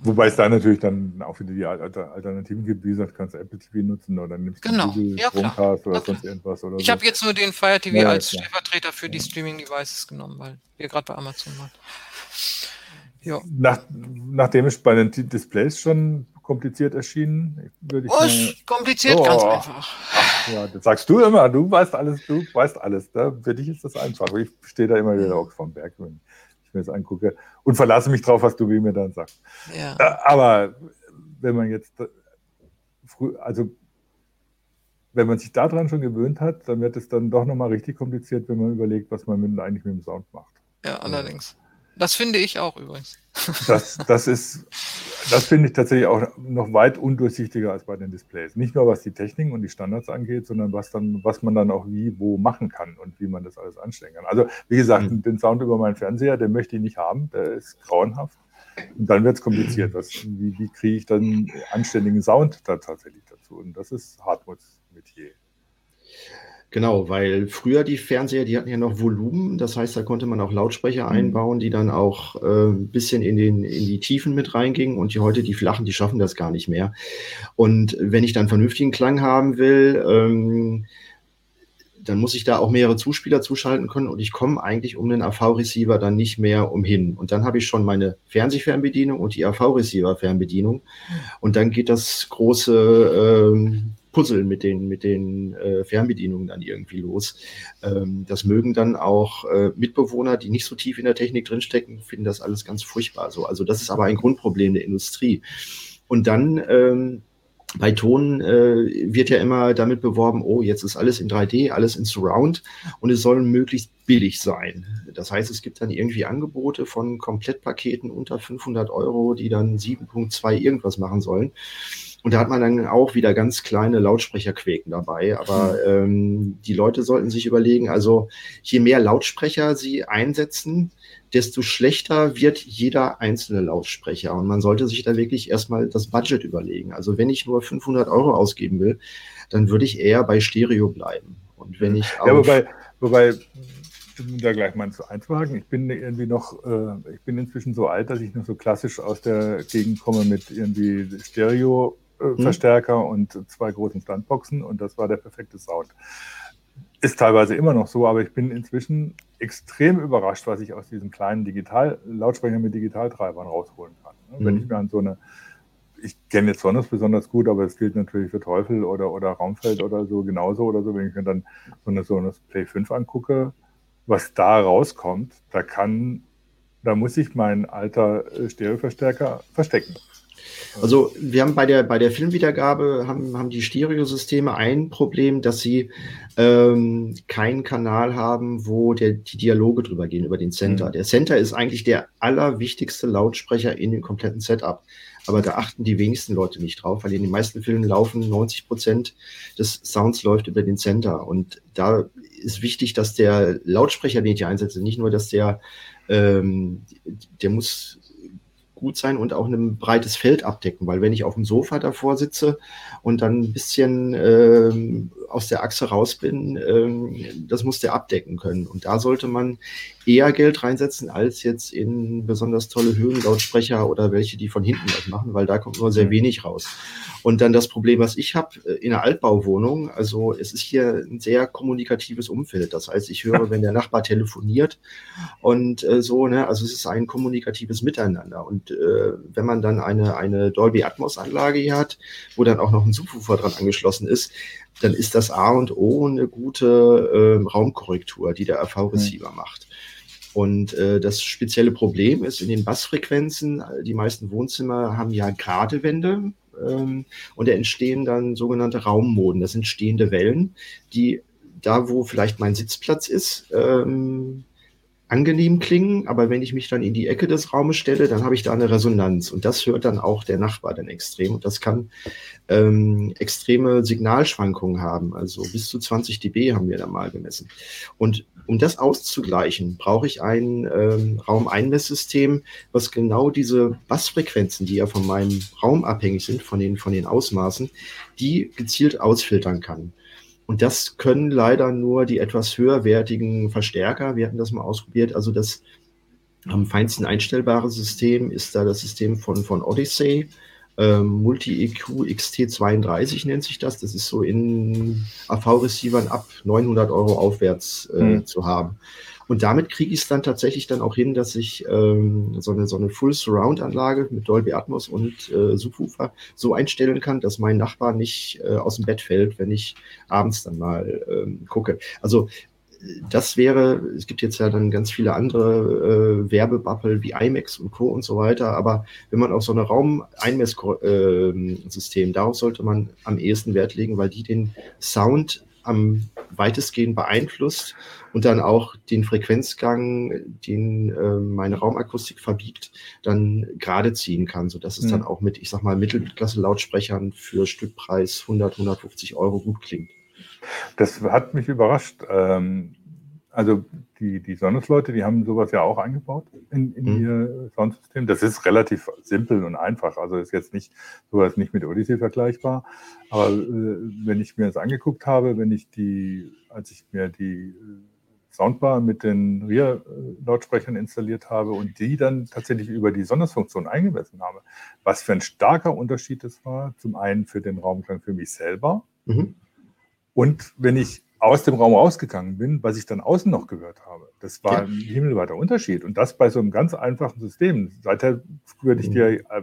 Wobei es da natürlich dann auch wieder die Alternativen gibt. Wie gesagt, kannst du Apple TV nutzen oder nimmst du genau. Google ja, Chromecast oder sonst irgendwas. Oder ich so. habe jetzt nur den Fire TV als Stellvertreter für die Streaming-Devices genommen, weil wir gerade bei Amazon waren. Ja. Nach, nachdem es bei den Displays schon kompliziert erschienen, würde ich sagen. kompliziert, oh, ganz einfach. Ja, das sagst du immer, du weißt alles, du weißt alles. Ne? Für dich ist das einfach. Ich stehe da immer wieder auch vom Berg, wenn ich mir das angucke und verlasse mich drauf, was du mir dann sagst. Ja. Äh, aber wenn man jetzt früh, also wenn man sich daran schon gewöhnt hat, dann wird es dann doch nochmal richtig kompliziert, wenn man überlegt, was man mit, eigentlich mit dem Sound macht. Ja, allerdings. Das finde ich auch übrigens. Das, das ist, das finde ich tatsächlich auch noch weit undurchsichtiger als bei den Displays. Nicht nur was die Technik und die Standards angeht, sondern was dann, was man dann auch wie, wo machen kann und wie man das alles anstellen kann. Also, wie gesagt, mhm. den Sound über meinen Fernseher, den möchte ich nicht haben, der ist grauenhaft. Und dann wird es kompliziert. Was, wie, wie kriege ich dann anständigen Sound da tatsächlich dazu? Und das ist Hartmuts Metier. Genau, weil früher die Fernseher, die hatten ja noch Volumen, das heißt, da konnte man auch Lautsprecher mhm. einbauen, die dann auch äh, ein bisschen in, den, in die Tiefen mit reingingen und die heute, die flachen, die schaffen das gar nicht mehr. Und wenn ich dann vernünftigen Klang haben will, ähm, dann muss ich da auch mehrere Zuspieler zuschalten können und ich komme eigentlich um den AV-Receiver dann nicht mehr umhin. Und dann habe ich schon meine Fernsehfernbedienung und die AV-Receiver-Fernbedienung und dann geht das große ähm, Puzzeln mit den, mit den äh, Fernbedienungen dann irgendwie los. Ähm, das mögen dann auch äh, Mitbewohner, die nicht so tief in der Technik drinstecken, finden das alles ganz furchtbar so. Also das ist aber ein Grundproblem der Industrie. Und dann ähm, bei Ton äh, wird ja immer damit beworben, oh, jetzt ist alles in 3D, alles in Surround und es soll möglichst billig sein. Das heißt, es gibt dann irgendwie Angebote von Komplettpaketen unter 500 Euro, die dann 7.2 irgendwas machen sollen. Und da hat man dann auch wieder ganz kleine Lautsprecherquäken dabei. Aber ähm, die Leute sollten sich überlegen, also je mehr Lautsprecher sie einsetzen, desto schlechter wird jeder einzelne Lautsprecher. Und man sollte sich da wirklich erstmal das Budget überlegen. Also wenn ich nur 500 Euro ausgeben will, dann würde ich eher bei Stereo bleiben. Und wenn ich ja, wobei, wobei da gleich mal zu einzuhaken. Ich bin irgendwie noch, äh, ich bin inzwischen so alt, dass ich noch so klassisch aus der Gegend komme mit irgendwie Stereo Mhm. Verstärker und zwei großen Standboxen und das war der perfekte Sound. Ist teilweise immer noch so, aber ich bin inzwischen extrem überrascht, was ich aus diesen kleinen Digital Lautsprechern mit Digitaltreibern rausholen kann. Mhm. Wenn ich mir an so eine, ich kenne jetzt Sonos besonders gut, aber es gilt natürlich für Teufel oder, oder Raumfeld oder so genauso oder so, wenn ich mir dann so eine Sonos Play 5 angucke, was da rauskommt, da kann Da muss ich meinen alter äh, Stereoverstärker verstecken. Also wir haben bei der, bei der Filmwiedergabe haben, haben die Stereosysteme ein Problem, dass sie ähm, keinen Kanal haben, wo der, die Dialoge drüber gehen, über den Center. Mhm. Der Center ist eigentlich der allerwichtigste Lautsprecher in dem kompletten Setup. Aber da achten die wenigsten Leute nicht drauf, weil in den meisten Filmen laufen 90 Prozent des Sounds läuft über den Center. Und da ist wichtig, dass der Lautsprecher, den ich einsetze, nicht nur, dass der, ähm, der muss gut sein und auch ein breites Feld abdecken, weil wenn ich auf dem Sofa davor sitze und dann ein bisschen ähm, aus der Achse raus bin, ähm, das muss der abdecken können. Und da sollte man eher Geld reinsetzen als jetzt in besonders tolle Höhenlautsprecher oder welche, die von hinten was machen, weil da kommt nur sehr mhm. wenig raus. Und dann das Problem, was ich habe äh, in einer Altbauwohnung, also es ist hier ein sehr kommunikatives Umfeld. Das heißt, ich höre, wenn der Nachbar telefoniert und äh, so, ne, also es ist ein kommunikatives Miteinander. Und äh, wenn man dann eine, eine Dolby Atmos Anlage hier hat, wo dann auch noch ein Subwoofer dran angeschlossen ist, dann ist das A und O eine gute äh, Raumkorrektur, die der RV-Receiver mhm. macht. Und äh, das spezielle Problem ist in den Bassfrequenzen, die meisten Wohnzimmer haben ja gerade Wände ähm, und da entstehen dann sogenannte Raummoden. Das sind stehende Wellen, die da, wo vielleicht mein Sitzplatz ist, ähm, angenehm klingen, aber wenn ich mich dann in die Ecke des Raumes stelle, dann habe ich da eine Resonanz und das hört dann auch der Nachbar dann extrem und das kann ähm, extreme Signalschwankungen haben, also bis zu 20 dB haben wir da mal gemessen. Und um das auszugleichen, brauche ich ein ähm, Raumeinmesssystem, was genau diese Bassfrequenzen, die ja von meinem Raum abhängig sind, von den, von den Ausmaßen, die gezielt ausfiltern kann. Und das können leider nur die etwas höherwertigen Verstärker. Wir hatten das mal ausprobiert. Also das am feinsten einstellbare System ist da das System von, von Odyssey. Ähm, Multi-EQ XT32 nennt sich das. Das ist so in AV-Receivern ab 900 Euro aufwärts äh, mhm. zu haben. Und damit kriege ich es dann tatsächlich dann auch hin, dass ich ähm, so eine, so eine Full Surround Anlage mit Dolby Atmos und äh, Subwoofer so einstellen kann, dass mein Nachbar nicht äh, aus dem Bett fällt, wenn ich abends dann mal ähm, gucke. Also das wäre, es gibt jetzt ja dann ganz viele andere äh, Werbebappel wie IMAX und Co. und so weiter, aber wenn man auf so eine Raumeinmesssystem, äh, darauf sollte man am ehesten Wert legen, weil die den Sound am weitestgehend beeinflusst und dann auch den Frequenzgang, den äh, meine Raumakustik verbiegt, dann gerade ziehen kann, sodass es mhm. dann auch mit, ich sag mal, Mittelklasse-Lautsprechern für Stückpreis 100, 150 Euro gut klingt. Das hat mich überrascht. Ähm, also die, die Sonos-Leute, die haben sowas ja auch eingebaut in, in mhm. ihr Soundsystem. Das ist relativ simpel und einfach. Also ist jetzt nicht sowas nicht mit Odyssey vergleichbar. Aber äh, wenn ich mir das angeguckt habe, wenn ich die, als ich mir die äh, Soundbar mit den RIA-Lautsprechern installiert habe und die dann tatsächlich über die Sonos-Funktion eingemessen habe, was für ein starker Unterschied das war. Zum einen für den Raumklang für mich selber. Mhm. Und wenn ich aus dem Raum rausgegangen bin, was ich dann außen noch gehört habe. Das war ja. ein himmelweiter Unterschied. Und das bei so einem ganz einfachen System. Seither würde ich dir äh,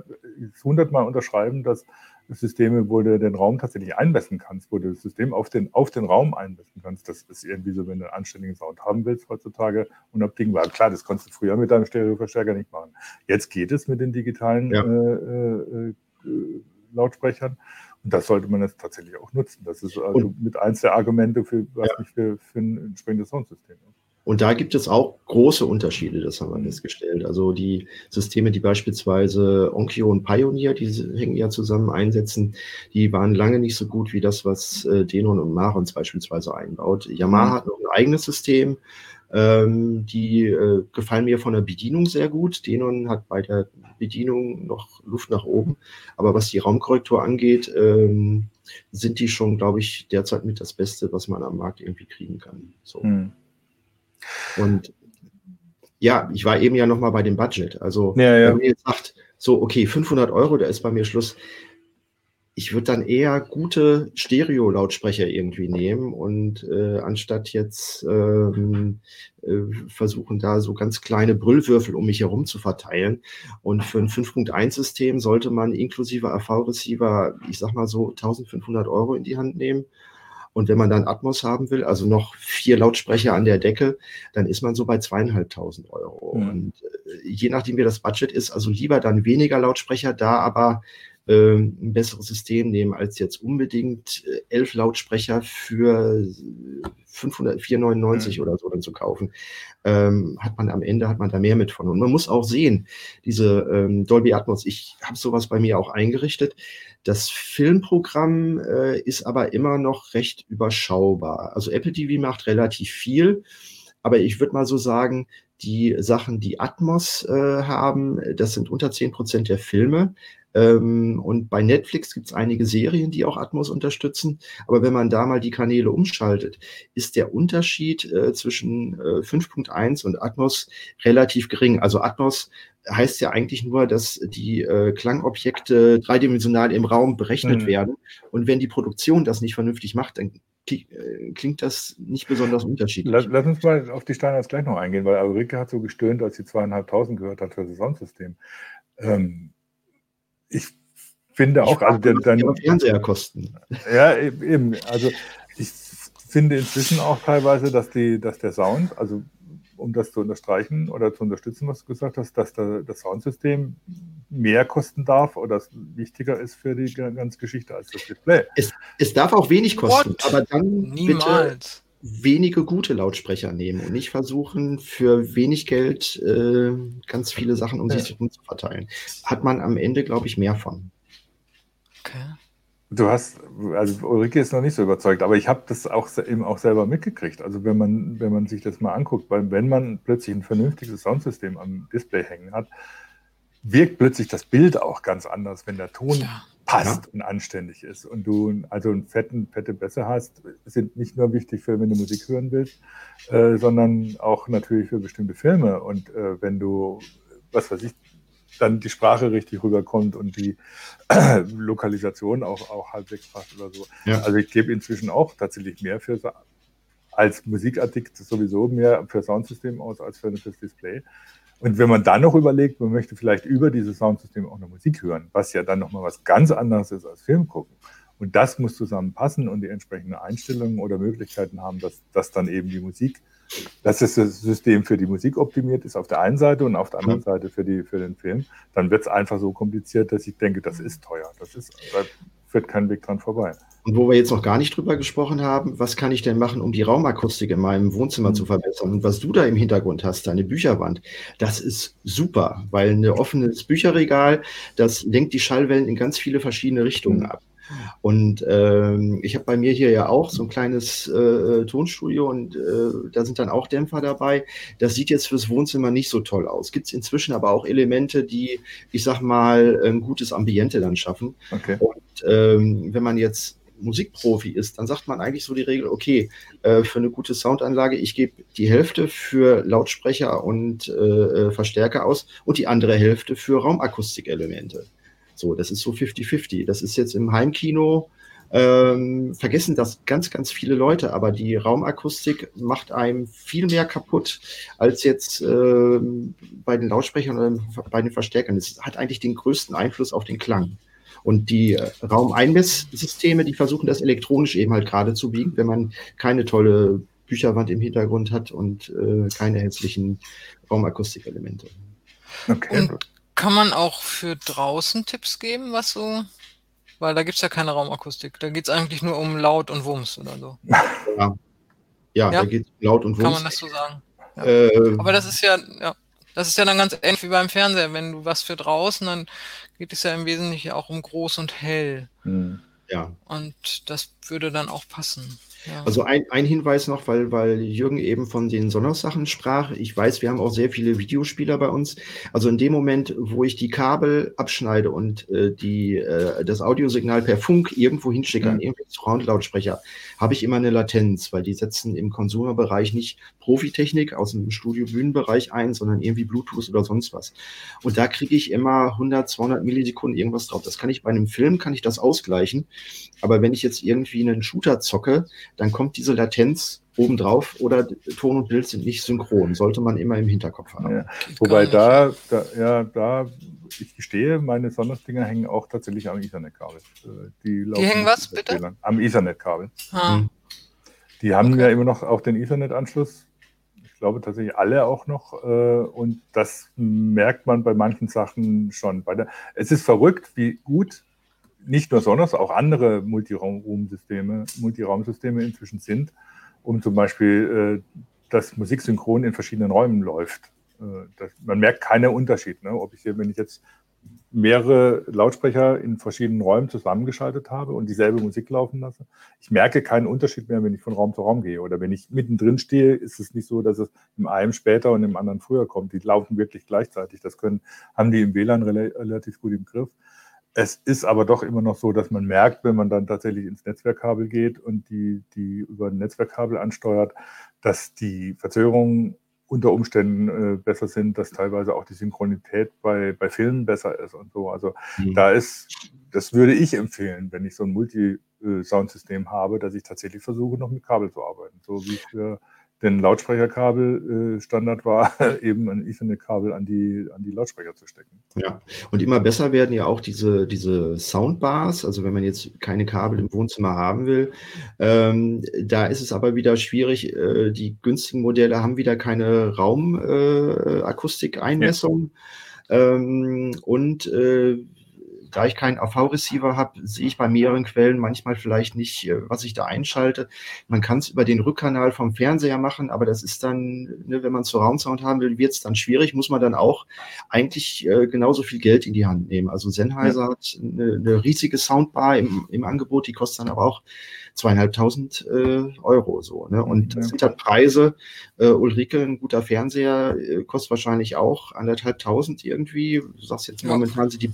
hundertmal unterschreiben, dass Systeme, wo du den Raum tatsächlich einmessen kannst, wo du das System auf den, auf den Raum einmessen kannst. Das ist irgendwie so, wenn du einen anständigen Sound haben willst heutzutage, unabdingbar. Klar, das konntest du früher mit deinem Stereoverstärker nicht machen. Jetzt geht es mit den digitalen ja. äh, äh, äh Lautsprechern. Und das sollte man jetzt tatsächlich auch nutzen. Das ist also und, mit eins der Argumente, für, was ja. mich für, für ein entsprechendes Soundsystem ist. Und da gibt es auch große Unterschiede, das haben wir mhm. festgestellt. Also die Systeme, die beispielsweise Onkyo und Pioneer, die hängen ja zusammen, einsetzen, die waren lange nicht so gut wie das, was äh, Denon und Marons beispielsweise einbaut. Yamaha mhm. hat noch ein eigenes System, ähm, die äh, gefallen mir von der Bedienung sehr gut. Denon hat bei der Bedienung noch Luft nach oben. Aber was die Raumkorrektur angeht, ähm, sind die schon, glaube ich, derzeit mit das Beste, was man am Markt irgendwie kriegen kann. So. Hm. Und ja, ich war eben ja noch mal bei dem Budget. Also ja, ja. wenn ihr jetzt sagt, so, okay, 500 Euro, da ist bei mir Schluss ich würde dann eher gute Stereo-Lautsprecher irgendwie nehmen und äh, anstatt jetzt ähm, äh, versuchen, da so ganz kleine Brüllwürfel um mich herum zu verteilen. Und für ein 5.1-System sollte man inklusive AV-Receiver, ich sag mal so, 1500 Euro in die Hand nehmen. Und wenn man dann Atmos haben will, also noch vier Lautsprecher an der Decke, dann ist man so bei zweieinhalbtausend Euro. Mhm. Und äh, je nachdem, wie das Budget ist, also lieber dann weniger Lautsprecher da, aber äh, ein besseres System nehmen, als jetzt unbedingt äh, elf Lautsprecher für 504,99 mhm. oder so dann zu kaufen. Ähm, hat man am Ende hat man da mehr mit von. Und man muss auch sehen, diese ähm, Dolby Atmos, ich habe sowas bei mir auch eingerichtet. Das Filmprogramm äh, ist aber immer noch recht überschaubar. Also Apple TV macht relativ viel, aber ich würde mal so sagen, die Sachen, die Atmos äh, haben, das sind unter 10 Prozent der Filme. Ähm, und bei Netflix gibt es einige Serien, die auch Atmos unterstützen. Aber wenn man da mal die Kanäle umschaltet, ist der Unterschied äh, zwischen äh, 5.1 und Atmos relativ gering. Also Atmos heißt ja eigentlich nur, dass die äh, Klangobjekte dreidimensional im Raum berechnet mhm. werden. Und wenn die Produktion das nicht vernünftig macht, dann äh, klingt das nicht besonders unterschiedlich. Lass, lass uns mal auf die Standards gleich noch eingehen, weil Ulrike hat so gestöhnt, als sie zweieinhalbtausend gehört hat für das Soundsystem. Ähm, ich finde auch, also der, dann, Fernseher kosten. Ja, e-, eben. Also ich finde inzwischen auch teilweise, dass die, dass der Sound, also um das zu unterstreichen oder zu unterstützen, was du gesagt hast, dass der, das Soundsystem mehr kosten darf oder wichtiger ist für die ganze Geschichte als das Display. Es, es darf auch wenig kosten, What? aber dann Niemals. bitte wenige gute Lautsprecher nehmen und nicht versuchen, für wenig Geld äh, ganz viele Sachen um ja. sich herum zu verteilen. Hat man am Ende, glaube ich, mehr von. Okay. Du hast, also Ulrike ist noch nicht so überzeugt, aber ich habe das auch eben auch selber mitgekriegt. Also wenn man, wenn man sich das mal anguckt, weil wenn man plötzlich ein vernünftiges Soundsystem am Display hängen hat, wirkt plötzlich das Bild auch ganz anders, wenn der Ton ja. passt ja. und anständig ist. Und du also einen fetten, fette Bässe hast, sind nicht nur wichtig für, wenn du Musik hören willst, äh, sondern auch natürlich für bestimmte Filme. Und äh, wenn du, was weiß ich, dann die Sprache richtig rüberkommt und die äh, Lokalisation auch, auch halbwegs passt oder so. Ja. Also ich gebe inzwischen auch tatsächlich mehr für als Musikartikel sowieso mehr für Soundsystem aus als für das Display. Und wenn man dann noch überlegt, man möchte vielleicht über dieses Soundsystem auch eine Musik hören, was ja dann nochmal was ganz anderes ist als Film gucken. Und das muss zusammenpassen und die entsprechenden Einstellungen oder Möglichkeiten haben, dass, dass dann eben die Musik, dass das System für die Musik optimiert ist auf der einen Seite und auf der anderen Seite für, die, für den Film, dann wird es einfach so kompliziert, dass ich denke, das ist teuer. Das ist, führt kein Weg dran vorbei. Und wo wir jetzt noch gar nicht drüber gesprochen haben, was kann ich denn machen, um die Raumakustik in meinem Wohnzimmer mhm. zu verbessern? Und was du da im Hintergrund hast, deine Bücherwand, das ist super, weil ein offenes Bücherregal, das lenkt die Schallwellen in ganz viele verschiedene Richtungen mhm. ab. Und ähm, ich habe bei mir hier ja auch so ein kleines äh, Tonstudio und äh, da sind dann auch Dämpfer dabei. Das sieht jetzt fürs Wohnzimmer nicht so toll aus. Gibt es inzwischen aber auch Elemente, die, ich sag mal, ein gutes Ambiente dann schaffen. Okay. Und ähm, wenn man jetzt Musikprofi ist, dann sagt man eigentlich so die Regel, okay, äh, für eine gute Soundanlage, ich gebe die Hälfte für Lautsprecher und äh, äh Verstärker aus und die andere Hälfte für Raumakustikelemente. So, das ist so 50-50. Das ist jetzt im Heimkino, ähm, vergessen das ganz, ganz viele Leute, aber die Raumakustik macht einem viel mehr kaputt als jetzt äh, bei den Lautsprechern oder bei den Verstärkern. Es hat eigentlich den größten Einfluss auf den Klang. Und die äh, Raumeinmesssysteme, die versuchen das elektronisch eben halt gerade zu biegen, wenn man keine tolle Bücherwand im Hintergrund hat und äh, keine hässlichen Raumakustikelemente. Okay. Und kann man auch für draußen Tipps geben, was so weil da gibt es ja keine Raumakustik. Da geht es eigentlich nur um Laut und Wumms oder so. Ja, ja, ja? da geht es um Laut und Wumms. Kann man das so sagen? Ja. Äh, Aber das ist ja, ja, das ist ja dann ganz ähnlich wie beim Fernseher. Wenn du was für draußen, dann geht es ja im Wesentlichen auch um groß und hell. Mhm. Ja. Und das würde dann auch passen. Also ein, ein Hinweis noch, weil, weil Jürgen eben von den Sonos-Sachen sprach. Ich weiß, wir haben auch sehr viele Videospieler bei uns. Also in dem Moment, wo ich die Kabel abschneide und äh, die, äh, das Audiosignal per Funk irgendwo hinschicke mhm. an irgendwelche Surround-Lautsprecher, habe ich immer eine Latenz, weil die setzen im Konsumerbereich nicht Profitechnik aus dem Studio-Bühnenbereich ein, sondern irgendwie Bluetooth oder sonst was. Und da kriege ich immer 100, 200 Millisekunden irgendwas drauf. Das kann ich bei einem Film, kann ich das ausgleichen. Aber wenn ich jetzt irgendwie einen Shooter zocke, dann kommt diese Latenz obendrauf oder Ton und Bild sind nicht synchron. Sollte man immer im Hinterkopf haben. Ja. Wobei da, da, ja, da, ich gestehe, meine Sonos-Dinger hängen auch tatsächlich am Ethernet-Kabel. Äh, die, die hängen was, bitte? Am Ethernet-Kabel. Ah. Hm. Die haben okay. ja immer noch auch den Ethernet-Anschluss. Ich glaube tatsächlich alle auch noch. Äh, und das merkt man bei manchen Sachen schon. Der, es ist verrückt, wie gut nicht nur Sonos, auch andere Multiraumsysteme, Multiraumsysteme inzwischen sind, um zum Beispiel, äh, dass Musik synchron in verschiedenen Räumen läuft. Äh, man merkt keinen Unterschied. Ne? Ob ich hier, wenn ich jetzt mehrere Lautsprecher in verschiedenen Räumen zusammengeschaltet habe und dieselbe Musik laufen lasse. Ich merke keinen Unterschied mehr, wenn ich von Raum zu Raum gehe. Oder wenn ich mittendrin stehe, ist es nicht so, dass es im einen später und im anderen früher kommt. Die laufen wirklich gleichzeitig. Das können, haben die im WLAN relativ gut im Griff. Es ist aber doch immer noch so, dass man merkt, wenn man dann tatsächlich ins Netzwerkkabel geht und die, die über ein Netzwerkkabel ansteuert, dass die Verzögerungen unter Umständen äh, besser sind, dass teilweise auch die Synchronität bei, bei Filmen besser ist und so. Also mhm. da ist, das würde ich empfehlen, wenn ich so ein Multi-Soundsystem habe, dass ich tatsächlich versuche, noch mit Kabel zu arbeiten. So wie für den Lautsprecherkabel äh, Standard war, eben ein Ethernet-Kabel an die, an die Lautsprecher zu stecken. Ja, und immer besser werden ja auch diese, diese Soundbars, also wenn man jetzt keine Kabel im Wohnzimmer haben will. Ähm, da ist es aber wieder schwierig, äh, die günstigen Modelle haben wieder keine Raumakustikeinmessung. Äh, ähm, und äh, da ich keinen AV-Receiver habe, sehe ich bei mehreren Quellen manchmal vielleicht nicht, äh, was ich da einschalte. Man kann es über den Rückkanal vom Fernseher machen, aber das ist dann, ne, wenn man Surround-Sound haben will, wird es dann schwierig, muss man dann auch eigentlich äh, genauso viel Geld in die Hand nehmen. Also Sennheiser ja. hat eine, eine, riesige Soundbar im, im Angebot, die kostet dann aber auch zweieinhalbtausend äh, Euro so. Ne? Und das sind halt Preise. Äh, Ulrike, ein guter Fernseher, äh, kostet wahrscheinlich auch anderthalbtausend irgendwie. Du sagst jetzt momentan sind die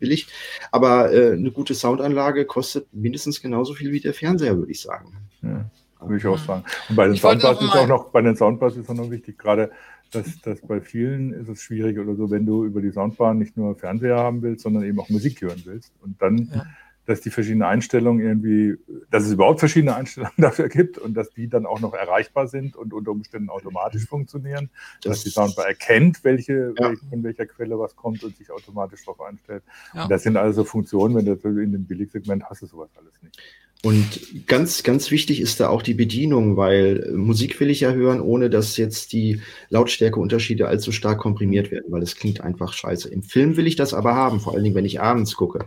billig, aber äh, eine gute Soundanlage kostet mindestens genauso viel wie der Fernseher, würde ich sagen. Ja, würde ich auch sagen. Und bei den Soundbars ist auch noch, bei den Soundbars ist auch noch wichtig, gerade dass, dass bei vielen ist es schwierig oder so, wenn du über die Soundbar nicht nur Fernseher haben willst, sondern eben auch Musik hören willst. Und dann ja dass die verschiedenen Einstellungen irgendwie, dass es überhaupt verschiedene Einstellungen dafür gibt und dass die dann auch noch erreichbar sind und unter Umständen automatisch funktionieren, das dass die Soundbar erkennt, welche, ja. von welcher Quelle was kommt und sich automatisch darauf einstellt. Ja. Und das sind also Funktionen, wenn du in dem Billigsegment hast du sowas alles nicht. Und ganz, ganz wichtig ist da auch die Bedienung, weil Musik will ich ja hören, ohne dass jetzt die Lautstärkeunterschiede allzu stark komprimiert werden, weil es klingt einfach scheiße. Im Film will ich das aber haben, vor allen Dingen, wenn ich abends gucke.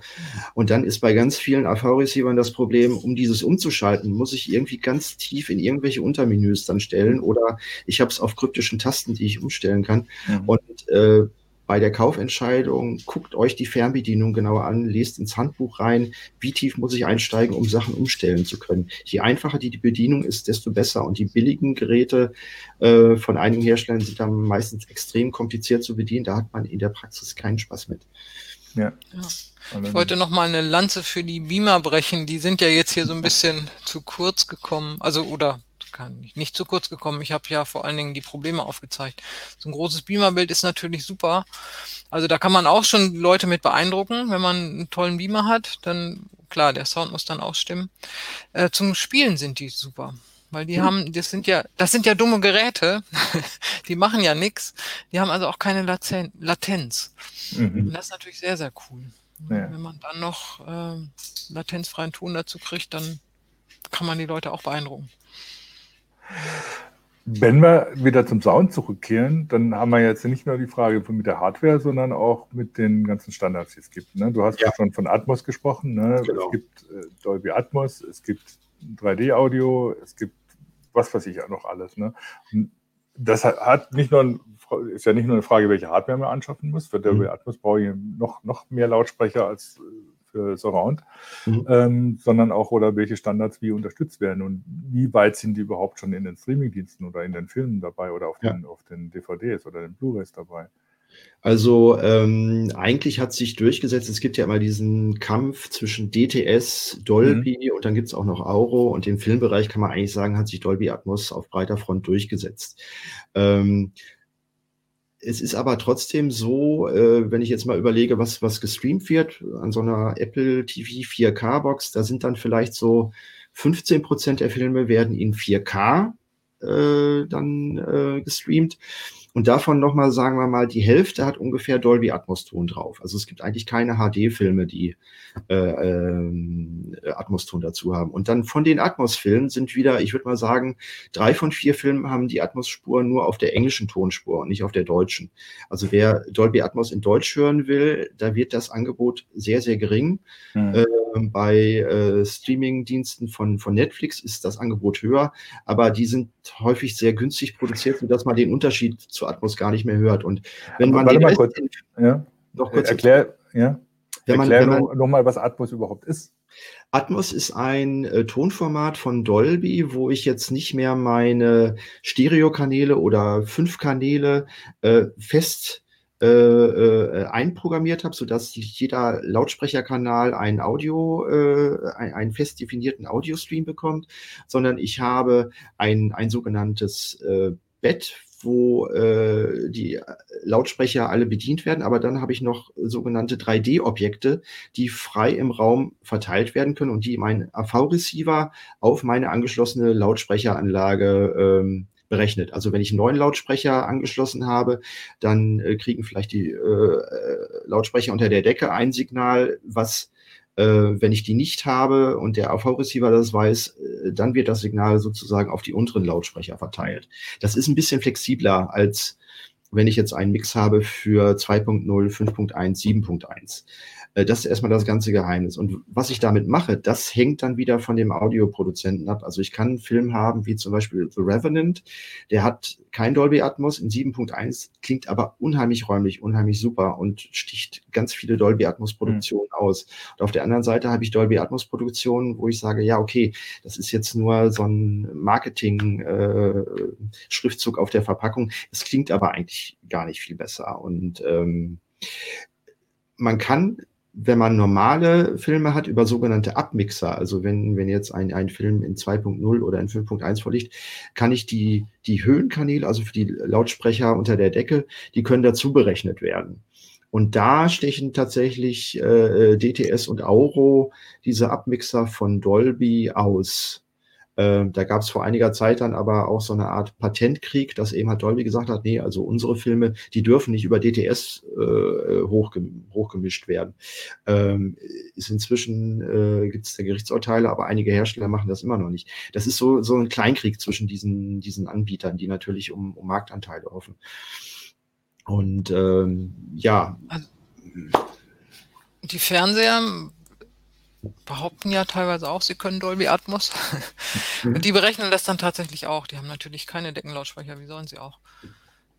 Und dann ist bei ganz vielen AV-Receivern das Problem, um dieses umzuschalten, muss ich irgendwie ganz tief in irgendwelche Untermenüs dann stellen oder ich habe es auf kryptischen Tasten, die ich umstellen kann. Mhm. Und äh, bei der Kaufentscheidung, guckt euch die Fernbedienung genauer an, lest ins Handbuch rein, wie tief muss ich einsteigen, um Sachen umstellen zu können. Je einfacher die, die Bedienung ist, desto besser. Und die billigen Geräte äh, von einigen Herstellern sind dann meistens extrem kompliziert zu bedienen. Da hat man in der Praxis keinen Spaß mit. Ja. ja. Ich wollte noch mal eine Lanze für die Beamer brechen. Die sind ja jetzt hier so ein bisschen zu kurz gekommen. Also, oder kann ich nicht zu kurz gekommen. Ich habe ja vor allen Dingen die Probleme aufgezeigt. So ein großes Beamerbild ist natürlich super. Also da kann man auch schon Leute mit beeindrucken, wenn man einen tollen Beamer hat. Dann klar, der Sound muss dann auch stimmen. Äh, zum Spielen sind die super. Weil die hm. haben, das sind ja, das sind ja dumme Geräte, die machen ja nichts. Die haben also auch keine Laten Latenz. Mhm. Und das ist natürlich sehr, sehr cool. Ja. Wenn man dann noch äh, latenzfreien Ton dazu kriegt, dann kann man die Leute auch beeindrucken. Wenn wir wieder zum Sound zurückkehren, dann haben wir jetzt nicht nur die Frage mit der Hardware, sondern auch mit den ganzen Standards, die es gibt. Ne? Du hast ja. schon von Atmos gesprochen. Ne? Genau. Es gibt äh, Dolby Atmos, es gibt 3D-Audio, es gibt was weiß ich auch noch alles. Ne? das hat nicht nur ein, ist ja nicht nur eine Frage, welche Hardware man anschaffen muss. Für Dolby mhm. Atmos brauche ich noch, noch mehr Lautsprecher als äh, für Surround, mhm. ähm, sondern auch, oder welche Standards wie unterstützt werden und wie weit sind die überhaupt schon in den Streamingdiensten oder in den Filmen dabei oder auf, ja. den, auf den DVDs oder den Blu-rays dabei. Also ähm, eigentlich hat sich durchgesetzt, es gibt ja immer diesen Kampf zwischen DTS, Dolby mhm. und dann gibt es auch noch Auro und im Filmbereich kann man eigentlich sagen, hat sich Dolby Atmos auf breiter Front durchgesetzt. Ähm, es ist aber trotzdem so, äh, wenn ich jetzt mal überlege, was, was gestreamt wird an so einer Apple TV 4K-Box, da sind dann vielleicht so 15 Prozent der Filme werden in 4K äh, dann äh, gestreamt Und davon nochmal, sagen wir mal, die Hälfte hat ungefähr Dolby Atmos Ton drauf. Also es gibt eigentlich keine HD-Filme, die äh, äh, Atmos Ton dazu haben. Und dann von den Atmos-Filmen sind wieder, ich würde mal sagen, drei von vier Filmen haben die Atmos-Spur nur auf der englischen Tonspur und nicht auf der deutschen. Also wer Dolby Atmos in Deutsch hören will, da wird das Angebot sehr, sehr gering. Mhm. Äh, bei äh, Streaming-Diensten von, von Netflix ist das Angebot höher, aber die sind häufig sehr günstig produziert, sodass man den Unterschied zu Atmos gar nicht mehr hört. Und wenn man Warte mal kurz, ja. noch kurz erklär, ja. Wenn man, Erklär wenn man, noch mal, was Atmos überhaupt ist. Atmos ist ein äh, Tonformat von Dolby, wo ich jetzt nicht mehr meine Stereokanäle oder fünf Kanäle äh, fest äh, äh, einprogrammiert habe, sodass jeder Lautsprecherkanal ein Audio, äh, ein, einen fest definierten Audiostream bekommt, sondern ich habe ein, ein sogenanntes äh, Bett wo äh, die Lautsprecher alle bedient werden, aber dann habe ich noch sogenannte 3D-Objekte, die frei im Raum verteilt werden können und die mein AV-Receiver auf meine angeschlossene Lautsprecheranlage ähm, berechnet. Also wenn ich einen neuen Lautsprecher angeschlossen habe, dann äh, kriegen vielleicht die äh, Lautsprecher unter der Decke ein Signal, was äh, wenn ich die nicht habe und der AV-Receiver das weiß, äh, dann wird das Signal sozusagen auf die unteren Lautsprecher verteilt. Das ist ein bisschen flexibler als wenn ich jetzt einen Mix habe für 2.0, 5.1, 7.1. Äh, das ist erstmal das ganze Geheimnis. Und was ich damit mache, das hängt dann wieder von dem Audioproduzenten ab. Also ich kann einen Film haben, wie zum Beispiel The Revenant, der hat kein Dolby Atmos in 7.1, klingt aber unheimlich räumlich, unheimlich super und sticht ganz viele Dolby Atmos Produktionen mhm. aus. Und auf der anderen Seite habe ich Dolby Atmos Produktionen, wo ich sage, ja, okay, das ist jetzt nur so ein Marketing äh, Schriftzug auf der Verpackung. Es klingt aber eigentlich gar nicht viel besser und ähm, man kann wenn man normale Filme hat über sogenannte Abmixer, also wenn, wenn jetzt ein, ein Film in 2.0 oder in 5.1 vorliegt, kann ich die, die Höhenkanäle, also für die Lautsprecher unter der Decke, die können dazu berechnet werden. Und da stechen tatsächlich äh, DTS und Auro diese Abmixer von Dolby aus. Äh, da gab es vor einiger Zeit dann aber auch so eine Art Patentkrieg, dass eben halt Dolby gesagt hat, nee, also unsere Filme, die dürfen nicht über DTS äh, hochgem hochgemischt werden. Ähm, ist inzwischen äh, gibt es da Gerichtsurteile, aber einige Hersteller machen das immer noch nicht. Das ist so, so ein Kleinkrieg zwischen diesen, diesen Anbietern, die natürlich um, um Marktanteile hoffen. Und ähm, ja. Die Fernseher behaupten ja teilweise auch, sie können Dolby Atmos. Mhm. Und die berechnen das dann tatsächlich auch. Die haben natürlich keine Deckenlautsprecher, wie sollen sie auch?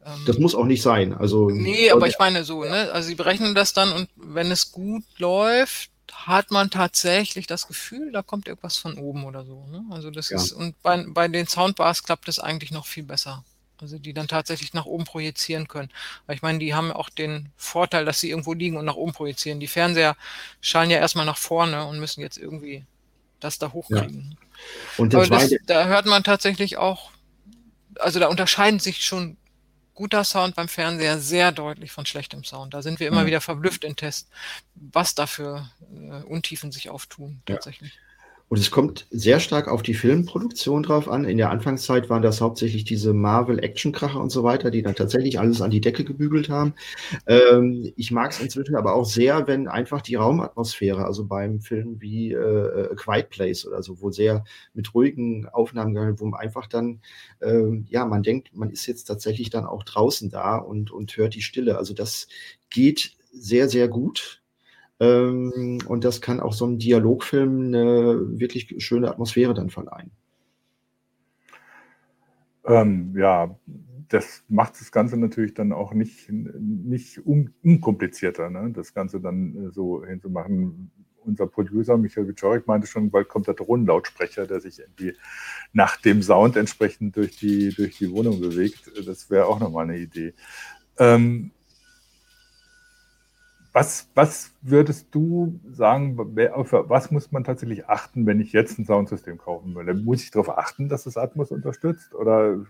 Ähm, das muss auch nicht sein. Also, nee, aber ich meine so, ne? Also sie berechnen das dann und wenn es gut läuft, hat man tatsächlich das Gefühl, da kommt irgendwas von oben oder so. Ne? Also das ja. ist, und bei, bei den Soundbars klappt es eigentlich noch viel besser. Also die dann tatsächlich nach oben projizieren können. Weil ich meine, die haben auch den Vorteil, dass sie irgendwo liegen und nach oben projizieren. Die Fernseher schallen ja erstmal nach vorne und müssen jetzt irgendwie das da hochkriegen. Ja. Und Aber das, da hört man tatsächlich auch, also da unterscheiden sich schon guter Sound beim Fernseher sehr deutlich von schlechtem Sound. Da sind wir immer mhm. wieder verblüfft in Tests, was da für äh, Untiefen sich auftun tatsächlich. Ja. Und es kommt sehr stark auf die Filmproduktion drauf an. In der Anfangszeit waren das hauptsächlich diese Marvel-Action-Kracher und so weiter, die dann tatsächlich alles an die Decke gebügelt haben. Ähm, ich mag es inzwischen aber auch sehr, wenn einfach die Raumatmosphäre, also beim Film wie äh, Quiet Place oder so, wo sehr mit ruhigen Aufnahmen gehandelt, wo man einfach dann, ähm, ja, man denkt, man ist jetzt tatsächlich dann auch draußen da und, und hört die Stille. Also das geht sehr, sehr gut und das kann auch so einem Dialogfilm eine wirklich schöne Atmosphäre dann verleihen. Ähm, ja, das macht das Ganze natürlich dann auch nicht, nicht un, unkomplizierter, ne? das Ganze dann äh, so hinzumachen. Unser Producer Michael Wiczorek meinte schon, bald kommt der Drohnenlautsprecher, der sich irgendwie nach dem Sound entsprechend durch die, durch die Wohnung bewegt. Das wäre auch nochmal eine Idee. Ähm, was, was würdest du sagen, auf was muss man tatsächlich achten, wenn ich jetzt ein Soundsystem kaufen will? Muss ich darauf achten, dass es Atmos unterstützt oder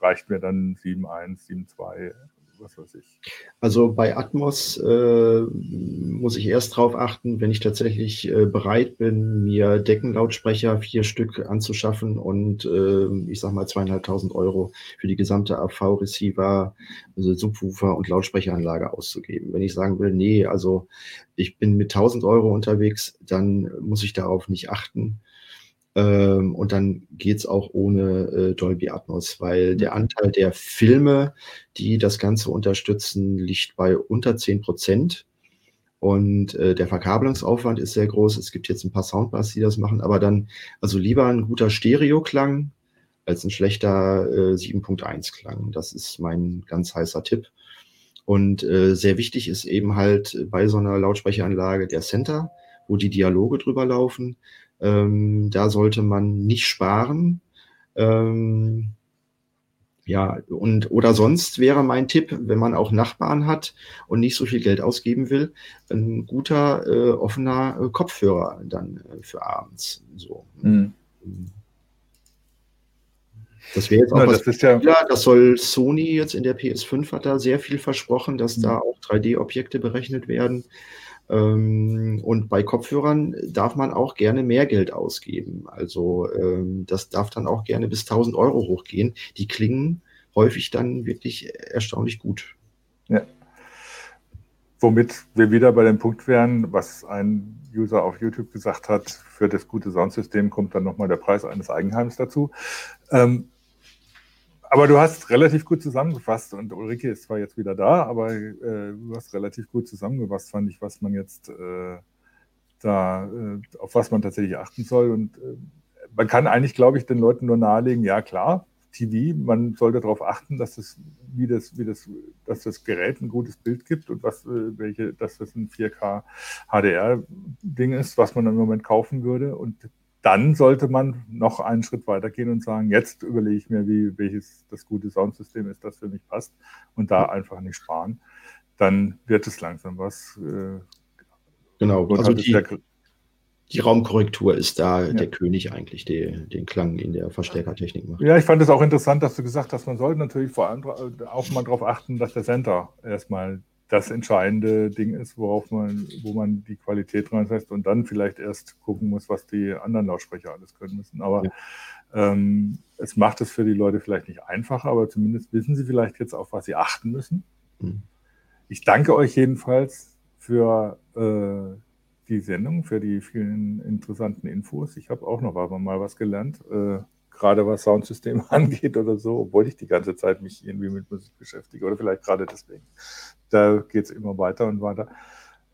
reicht mir dann 7.1, 7.2? Was weiß ich? Also bei Atmos äh, muss ich erst drauf achten, wenn ich tatsächlich äh, bereit bin, mir Deckenlautsprecher vier Stück anzuschaffen und äh, ich sag mal zweieinhalbtausend Euro für die gesamte AV-Receiver, also Subwoofer und Lautsprecheranlage auszugeben. Wenn ich sagen will, nee, also ich bin mit 1000 Euro unterwegs, dann muss ich darauf nicht achten. Ähm, und dann geht's auch ohne äh, Dolby Atmos, weil der Anteil der Filme, die das Ganze unterstützen, liegt bei unter 10 Prozent. Und äh, der Verkabelungsaufwand ist sehr groß. Es gibt jetzt ein paar Soundbars, die das machen, aber dann, also lieber ein guter Stereoklang als ein schlechter äh, 7.1-Klang. Das ist mein ganz heißer Tipp. Und äh, sehr wichtig ist eben halt bei so einer Lautsprecheranlage der Center, wo die Dialoge drüber laufen. Ähm, da sollte man nicht sparen. Ähm, ja, und oder sonst wäre mein Tipp, wenn man auch Nachbarn hat und nicht so viel Geld ausgeben will, ein guter äh, offener äh, Kopfhörer dann äh, für abends. So. Mhm. Das wäre jetzt auch ja, was. Das, ja das soll Sony jetzt in der PS5 hat da sehr viel versprochen, dass mhm. da auch 3D-Objekte berechnet werden. Ähm, und bei Kopfhörern darf man auch gerne mehr Geld ausgeben. Also ähm, das darf dann auch gerne bis 1000 Euro hochgehen. Die klingen häufig dann wirklich erstaunlich gut. Ja. Womit wir wieder bei dem Punkt wären, was ein User auf YouTube gesagt hat, für das gute Soundsystem kommt dann nochmal der Preis eines Eigenheims dazu. Ähm, aber du hast relativ gut zusammengefasst und Ulrike ist zwar jetzt wieder da, aber äh, du hast relativ gut zusammengefasst, fand ich, was man jetzt äh, da, äh, auf was man tatsächlich achten soll. Und äh, man kann eigentlich, glaube ich, den Leuten nur nahelegen, ja klar, TV, man sollte darauf achten, dass es, wie das, wie das, dass das Gerät ein gutes Bild gibt und was, äh, welche, dass das ein 4K HDR-Ding ist, was man im Moment kaufen würde. Und dann sollte man noch einen Schritt weiter gehen und sagen, jetzt überlege ich mir, wie, welches das gute Soundsystem ist, das für mich passt und da einfach nicht sparen. Dann wird es langsam was. Äh, genau, also die, die, Raumkorrektur ist da ja. der König eigentlich, der den Klang in der Verstärkertechnik macht. Ja, ich fand es auch interessant, dass du gesagt hast, man sollte natürlich vor allem auch mal darauf achten, dass der Center erstmal das entscheidende Ding ist, worauf man, wo man die Qualität reinsetzt und dann vielleicht erst gucken muss, was die anderen Lautsprecher alles können müssen. Aber ja. ähm, es macht es für die Leute vielleicht nicht einfacher, aber zumindest wissen sie vielleicht jetzt, auf was sie achten müssen. Mhm. Ich danke euch jedenfalls für äh, die Sendung, für die vielen interessanten Infos. Ich habe auch noch mal was gelernt. Äh, gerade was Soundsysteme angeht oder so, obwohl ich die ganze Zeit mich irgendwie mit Musik beschäftige oder vielleicht gerade deswegen. Da geht es immer weiter und weiter.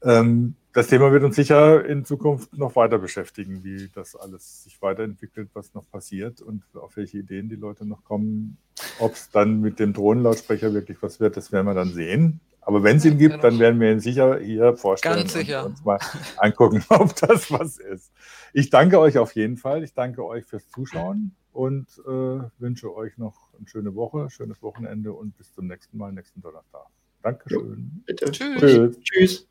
Ähm, das Thema wird uns sicher in Zukunft noch weiter beschäftigen, wie das alles sich weiterentwickelt, was noch passiert und auf welche Ideen die Leute noch kommen. Ob es dann mit dem Drohnenlautsprecher wirklich was wird, das werden wir dann sehen. Aber wenn es ihn gibt, dann werden wir ihn sicher hier vorstellen Ganz sicher. und uns mal angucken, ob das was ist. Ich danke euch auf jeden Fall. Ich danke euch fürs Zuschauen und äh, wünsche euch noch eine schöne Woche, schönes Wochenende und bis zum nächsten Mal, nächsten Donnerstag. Dankeschön. Jo, bitte. Tschüss. Tschüss. Tschüss.